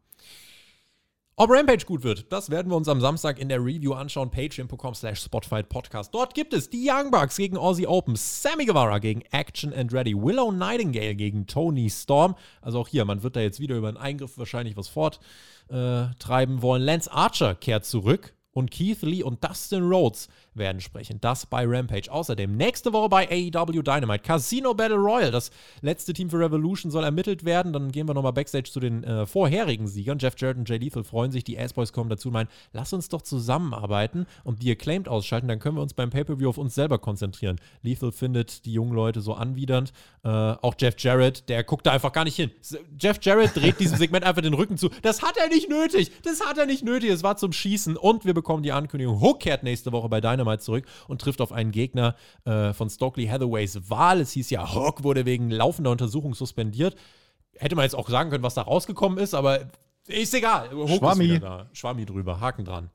Ob Rampage gut wird, das werden wir uns am Samstag in der Review anschauen. Patreon.com slash Spotfight Podcast. Dort gibt es die Young Bucks gegen Aussie Open, Sammy Guevara gegen Action and Ready, Willow Nightingale gegen Tony Storm. Also auch hier, man wird da jetzt wieder über einen Eingriff wahrscheinlich was forttreiben wollen. Lance Archer kehrt zurück und Keith Lee und Dustin Rhodes werden sprechen. Das bei Rampage. Außerdem nächste Woche bei AEW Dynamite Casino Battle Royal. Das letzte Team für Revolution soll ermittelt werden. Dann gehen wir nochmal Backstage zu den äh, vorherigen Siegern. Jeff Jarrett und Jay Lethal freuen sich. Die Ass-Boys kommen dazu und meinen, lass uns doch zusammenarbeiten und die Acclaimed ausschalten. Dann können wir uns beim Pay-Per-View auf uns selber konzentrieren. Lethal findet die jungen Leute so anwidernd. Äh, auch Jeff Jarrett, der guckt da einfach gar nicht hin. Jeff Jarrett dreht diesem Segment einfach den Rücken zu. Das hat er nicht nötig. Das hat er nicht nötig. Es war zum Schießen. Und wir bekommen die Ankündigung, Hook kehrt nächste Woche bei Dynamite zurück und trifft auf einen Gegner äh, von Stokely Hathaways Wahl. Es hieß ja, Hook wurde wegen laufender Untersuchung suspendiert. Hätte man jetzt auch sagen können, was da rausgekommen ist, aber ist egal. Hook Schwammi. Schwammi drüber, Haken dran.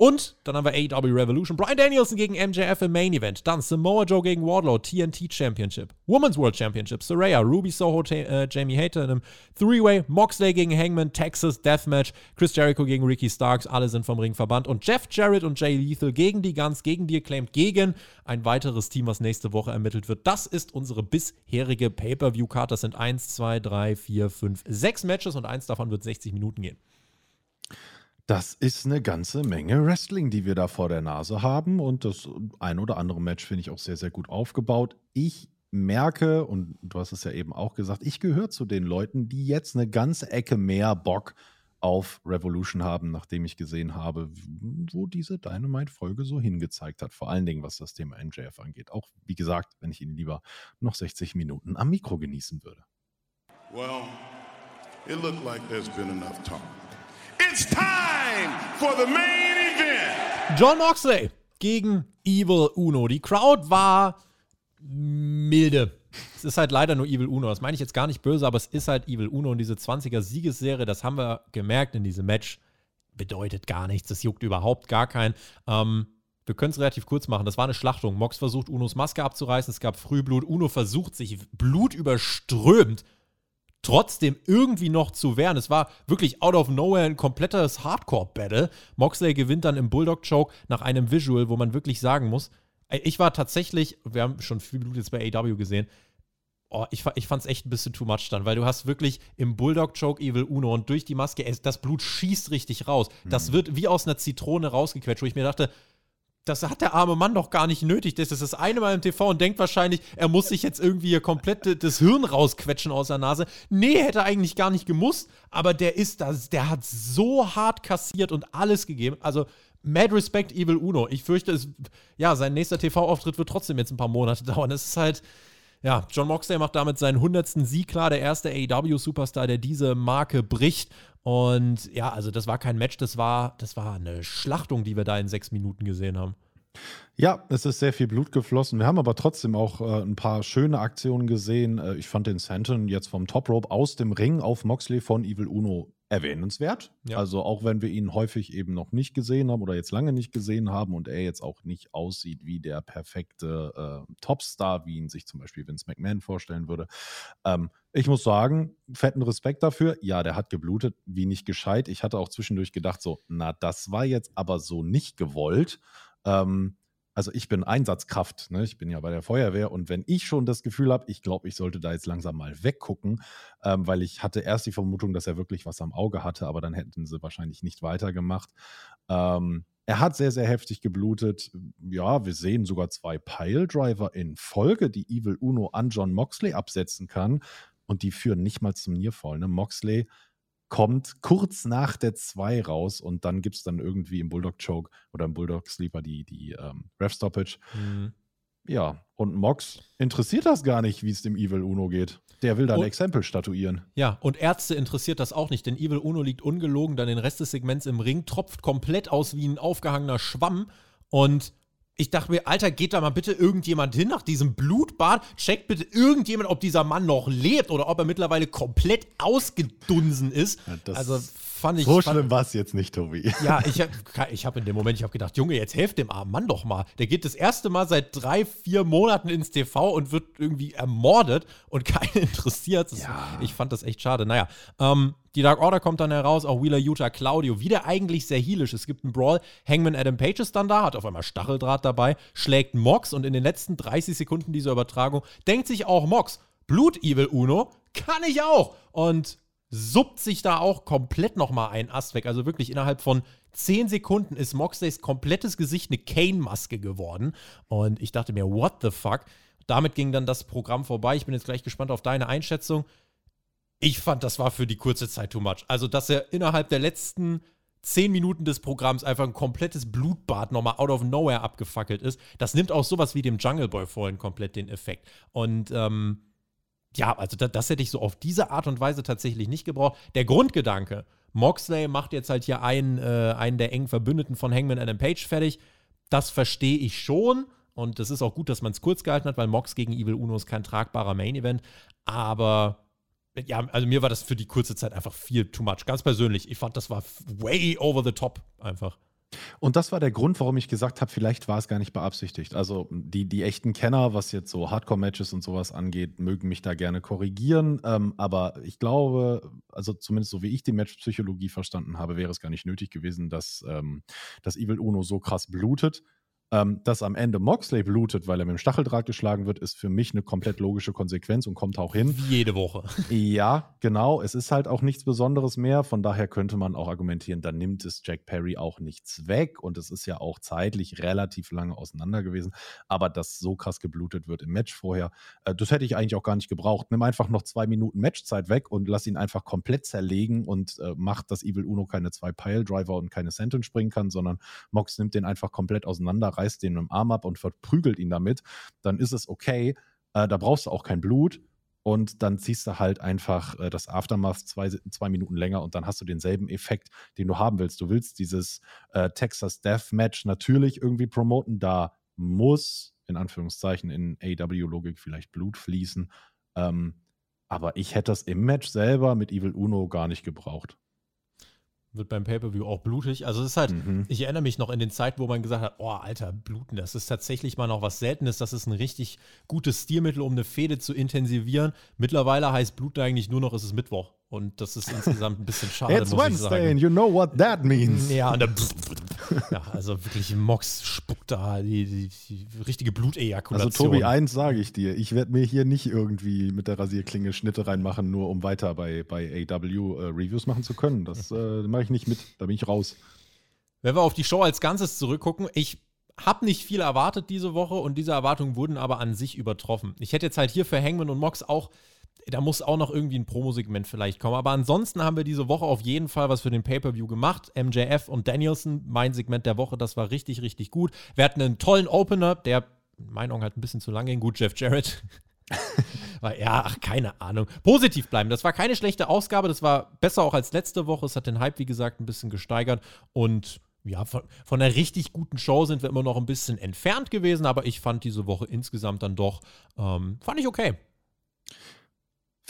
Und dann haben wir AEW Revolution. Brian Danielson gegen MJF im Main Event. Dann Samoa Joe gegen Wardlow, TNT Championship. Women's World Championship. Soraya, Ruby Soho, äh, Jamie Hater in einem Three-Way. Moxley gegen Hangman, Texas Deathmatch. Chris Jericho gegen Ricky Starks. Alle sind vom Ring verbannt. Und Jeff Jarrett und Jay Lethal gegen die Guns, gegen die Acclaimed, gegen ein weiteres Team, was nächste Woche ermittelt wird. Das ist unsere bisherige Pay-Per-View-Card. Das sind 1, 2, 3, 4, 5, 6 Matches und eins davon wird 60 Minuten gehen. Das ist eine ganze Menge Wrestling, die wir da vor der Nase haben. Und das ein oder andere Match finde ich auch sehr, sehr gut aufgebaut. Ich merke, und du hast es ja eben auch gesagt, ich gehöre zu den Leuten, die jetzt eine ganze Ecke mehr Bock auf Revolution haben, nachdem ich gesehen habe, wo diese Dynamite-Folge so hingezeigt hat. Vor allen Dingen, was das Thema MJF angeht. Auch, wie gesagt, wenn ich ihn lieber noch 60 Minuten am Mikro genießen würde. Well, it looked like there's been enough talk. It's time for the main event. John Moxley gegen Evil Uno. Die Crowd war milde. Es ist halt leider nur Evil Uno. Das meine ich jetzt gar nicht böse, aber es ist halt Evil Uno und diese 20er Siegesserie, das haben wir gemerkt in diesem Match, bedeutet gar nichts. Das juckt überhaupt gar keinen. Ähm, wir können es relativ kurz machen. Das war eine Schlachtung. Mox versucht, Unos Maske abzureißen. Es gab Frühblut. Uno versucht sich blutüberströmt trotzdem irgendwie noch zu wehren. Es war wirklich out of nowhere ein komplettes Hardcore-Battle. Moxley gewinnt dann im Bulldog-Choke nach einem Visual, wo man wirklich sagen muss, ich war tatsächlich, wir haben schon viel Blut jetzt bei AW gesehen, oh, ich, ich fand es echt ein bisschen too much dann, weil du hast wirklich im Bulldog-Choke Evil Uno und durch die Maske, das Blut schießt richtig raus. Das mhm. wird wie aus einer Zitrone rausgequetscht, wo ich mir dachte, das hat der arme Mann doch gar nicht nötig. Das ist das eine Mal im TV und denkt wahrscheinlich, er muss sich jetzt irgendwie hier komplett das Hirn rausquetschen aus der Nase. Nee, hätte eigentlich gar nicht gemusst, aber der ist das, der hat so hart kassiert und alles gegeben. Also, mad respect Evil Uno. Ich fürchte, es, ja, sein nächster TV-Auftritt wird trotzdem jetzt ein paar Monate (laughs) dauern. Es ist halt, ja, John Moxley macht damit seinen 100. Sieg klar, der erste AEW-Superstar, der diese Marke bricht. Und ja, also das war kein Match, das war, das war eine Schlachtung, die wir da in sechs Minuten gesehen haben. Ja, es ist sehr viel Blut geflossen. Wir haben aber trotzdem auch äh, ein paar schöne Aktionen gesehen. Äh, ich fand den Santon jetzt vom Top Rope aus dem Ring auf Moxley von Evil Uno erwähnenswert. Ja. Also auch wenn wir ihn häufig eben noch nicht gesehen haben oder jetzt lange nicht gesehen haben und er jetzt auch nicht aussieht wie der perfekte äh, Topstar, wie ihn sich zum Beispiel Vince McMahon vorstellen würde. Ähm, ich muss sagen, fetten Respekt dafür. Ja, der hat geblutet, wie nicht gescheit. Ich hatte auch zwischendurch gedacht, so, na, das war jetzt aber so nicht gewollt. Ähm, also ich bin Einsatzkraft, ne? ich bin ja bei der Feuerwehr und wenn ich schon das Gefühl habe, ich glaube, ich sollte da jetzt langsam mal weggucken, ähm, weil ich hatte erst die Vermutung, dass er wirklich was am Auge hatte, aber dann hätten sie wahrscheinlich nicht weitergemacht. Ähm, er hat sehr, sehr heftig geblutet. Ja, wir sehen sogar zwei Piledriver in Folge, die Evil Uno an John Moxley absetzen kann und die führen nicht mal zum Nearfall. Ne? Moxley kommt kurz nach der 2 raus und dann gibt es dann irgendwie im Bulldog Choke oder im Bulldog Sleeper die, die ähm, Ref Stoppage. Mhm. Ja, und Mox interessiert das gar nicht, wie es dem Evil Uno geht. Der will da ein Exempel statuieren. Ja, und Ärzte interessiert das auch nicht, denn Evil Uno liegt ungelogen dann den Rest des Segments im Ring, tropft komplett aus wie ein aufgehangener Schwamm und ich dachte mir, Alter, geht da mal bitte irgendjemand hin nach diesem Blutbad, checkt bitte irgendjemand, ob dieser Mann noch lebt oder ob er mittlerweile komplett ausgedunsen ist. Ja, also fand ich. So schlimm war es jetzt nicht, Tobi. (laughs) Ja, ich, ich habe in dem Moment, ich habe gedacht, Junge, jetzt helft dem armen Mann doch mal. Der geht das erste Mal seit drei, vier Monaten ins TV und wird irgendwie ermordet und (laughs) keinen interessiert. Ja. Ich fand das echt schade. Naja, ähm, die Dark Order kommt dann heraus, auch Wheeler Utah Claudio, wieder eigentlich sehr healisch. Es gibt einen Brawl, Hangman Adam Page ist dann da, hat auf einmal Stacheldraht dabei, schlägt Mox und in den letzten 30 Sekunden dieser Übertragung denkt sich auch Mox, Blut Evil Uno, kann ich auch. Und suppt sich da auch komplett nochmal ein Ast weg. Also wirklich innerhalb von 10 Sekunden ist Moxleys komplettes Gesicht eine Kane-Maske geworden. Und ich dachte mir, what the fuck? Damit ging dann das Programm vorbei. Ich bin jetzt gleich gespannt auf deine Einschätzung. Ich fand, das war für die kurze Zeit too much. Also, dass er innerhalb der letzten 10 Minuten des Programms einfach ein komplettes Blutbad nochmal out of nowhere abgefackelt ist, das nimmt auch sowas wie dem Jungle Boy vorhin komplett den Effekt. Und ähm, ja, also das, das hätte ich so auf diese Art und Weise tatsächlich nicht gebraucht. Der Grundgedanke, Moxley macht jetzt halt hier einen, äh, einen der engen Verbündeten von Hangman Adam Page fertig. Das verstehe ich schon. Und das ist auch gut, dass man es kurz gehalten hat, weil Mox gegen Evil Uno ist kein tragbarer Main-Event. Aber ja, also mir war das für die kurze Zeit einfach viel too much. Ganz persönlich. Ich fand, das war way over the top einfach. Und das war der Grund, warum ich gesagt habe, vielleicht war es gar nicht beabsichtigt. Also die, die echten Kenner, was jetzt so Hardcore-Matches und sowas angeht, mögen mich da gerne korrigieren. Ähm, aber ich glaube, also zumindest so wie ich die Matchpsychologie verstanden habe, wäre es gar nicht nötig gewesen, dass ähm, das Evil Uno so krass blutet. Ähm, dass am Ende Moxley blutet, weil er mit dem Stacheldraht geschlagen wird, ist für mich eine komplett logische Konsequenz und kommt auch hin. Jede Woche. (laughs) Ja, genau. Es ist halt auch nichts Besonderes mehr. Von daher könnte man auch argumentieren, dann nimmt es Jack Perry auch nichts weg. Und es ist ja auch zeitlich relativ lange auseinander gewesen. Aber dass so krass geblutet wird im Match vorher, äh, das hätte ich eigentlich auch gar nicht gebraucht. Nimm einfach noch zwei Minuten Matchzeit weg und lass ihn einfach komplett zerlegen und äh, macht, dass Evil Uno keine zwei Pile-Driver und keine Sentence springen kann, sondern Mox nimmt den einfach komplett auseinander reißt den dem Arm ab und verprügelt ihn damit, dann ist es okay. Äh, da brauchst du auch kein Blut. Und dann ziehst du halt einfach äh, das Aftermath zwei, zwei Minuten länger und dann hast du denselben Effekt, den du haben willst. Du willst dieses äh, Texas Death Match natürlich irgendwie promoten. Da muss, in Anführungszeichen, in AW-Logik vielleicht Blut fließen. Ähm, aber ich hätte das im Match selber mit Evil Uno gar nicht gebraucht wird beim Pay-Per-View auch blutig. Also es ist halt, mhm. ich erinnere mich noch in den Zeiten, wo man gesagt hat, oh, Alter, bluten, das ist tatsächlich mal noch was Seltenes, das ist ein richtig gutes Stilmittel, um eine Fehde zu intensivieren. Mittlerweile heißt Bluten eigentlich nur noch, es ist Mittwoch. Und das ist (laughs) insgesamt ein bisschen schade. It's Wednesday and you know what that means. Ja, und dann, ja also wirklich Mox spuckt da die, die, die richtige Blutejakulation. Also Tobi, eins sage ich dir, ich werde mir hier nicht irgendwie mit der Rasierklinge Schnitte reinmachen, nur um weiter bei, bei AW äh, Reviews machen zu können. Das äh, mache ich nicht mit, da bin ich raus. Wenn wir auf die Show als Ganzes zurückgucken, ich habe nicht viel erwartet diese Woche und diese Erwartungen wurden aber an sich übertroffen. Ich hätte jetzt halt hier für Hangman und Mox auch da muss auch noch irgendwie ein Promosegment vielleicht kommen. Aber ansonsten haben wir diese Woche auf jeden Fall was für den Pay-Per-View gemacht. MJF und Danielson, mein Segment der Woche, das war richtig, richtig gut. Wir hatten einen tollen Opener, der in meinen Augen halt ein bisschen zu lang ging. Gut, Jeff Jarrett. (laughs) war, ja, ach, keine Ahnung. Positiv bleiben. Das war keine schlechte Ausgabe. Das war besser auch als letzte Woche. Es hat den Hype, wie gesagt, ein bisschen gesteigert. Und ja, von, von, einer richtig guten Show sind wir immer noch ein bisschen entfernt gewesen, aber ich fand diese Woche insgesamt dann doch, ähm, fand ich okay.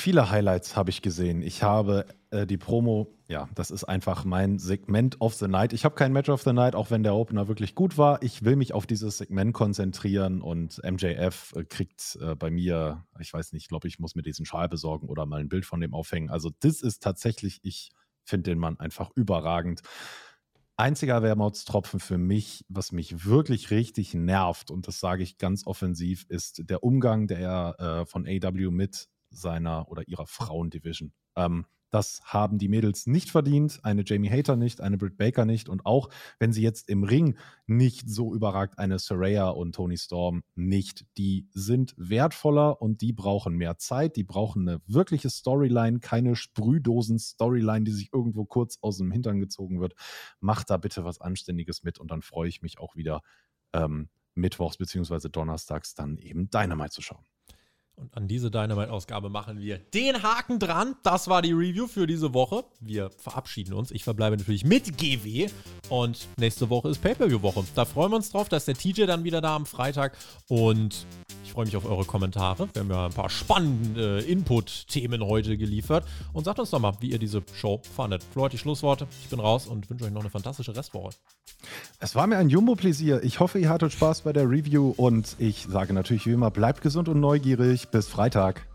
Viele Highlights habe ich gesehen. Ich habe äh, die Promo, ja, das ist einfach mein Segment of the Night. Ich habe kein Match of the Night, auch wenn der Opener wirklich gut war. Ich will mich auf dieses Segment konzentrieren und MJF äh, kriegt äh, bei mir, ich weiß nicht, ich glaube, ich muss mir diesen Schal besorgen oder mal ein Bild von dem aufhängen. Also, das ist tatsächlich, ich finde den Mann einfach überragend. Einziger Wermutstropfen für mich, was mich wirklich richtig nervt, und das sage ich ganz offensiv, ist der Umgang der äh, von AW mit seiner oder ihrer Frauendivision. Ähm, das haben die Mädels nicht verdient, eine Jamie Hater nicht, eine Britt Baker nicht und auch wenn sie jetzt im Ring nicht so überragt, eine Saraya und Tony Storm nicht. Die sind wertvoller und die brauchen mehr Zeit, die brauchen eine wirkliche Storyline, keine Sprühdosen-Storyline, die sich irgendwo kurz aus dem Hintern gezogen wird. Macht da bitte was Anständiges mit und dann freue ich mich auch wieder ähm, mittwochs bzw. donnerstags dann eben Dynamite zu schauen. Und an diese Dynamite-Ausgabe machen wir den Haken dran. Das war die Review für diese Woche. Wir verabschieden uns. Ich verbleibe natürlich mit GW. Und nächste Woche ist Pay-Per-View-Woche. Da freuen wir uns drauf. Da ist der TJ dann wieder da am Freitag. Und ich freue mich auf eure Kommentare. Wir haben ja ein paar spannende Input-Themen heute geliefert. Und sagt uns doch mal, wie ihr diese Show fandet. Flo hat die Schlussworte. Ich bin raus und wünsche euch noch eine fantastische Restwoche. Es war mir ein Jumbo-Pläsier. Ich hoffe, ihr hattet Spaß bei der Review. Und ich sage natürlich wie immer, bleibt gesund und neugierig bis Freitag.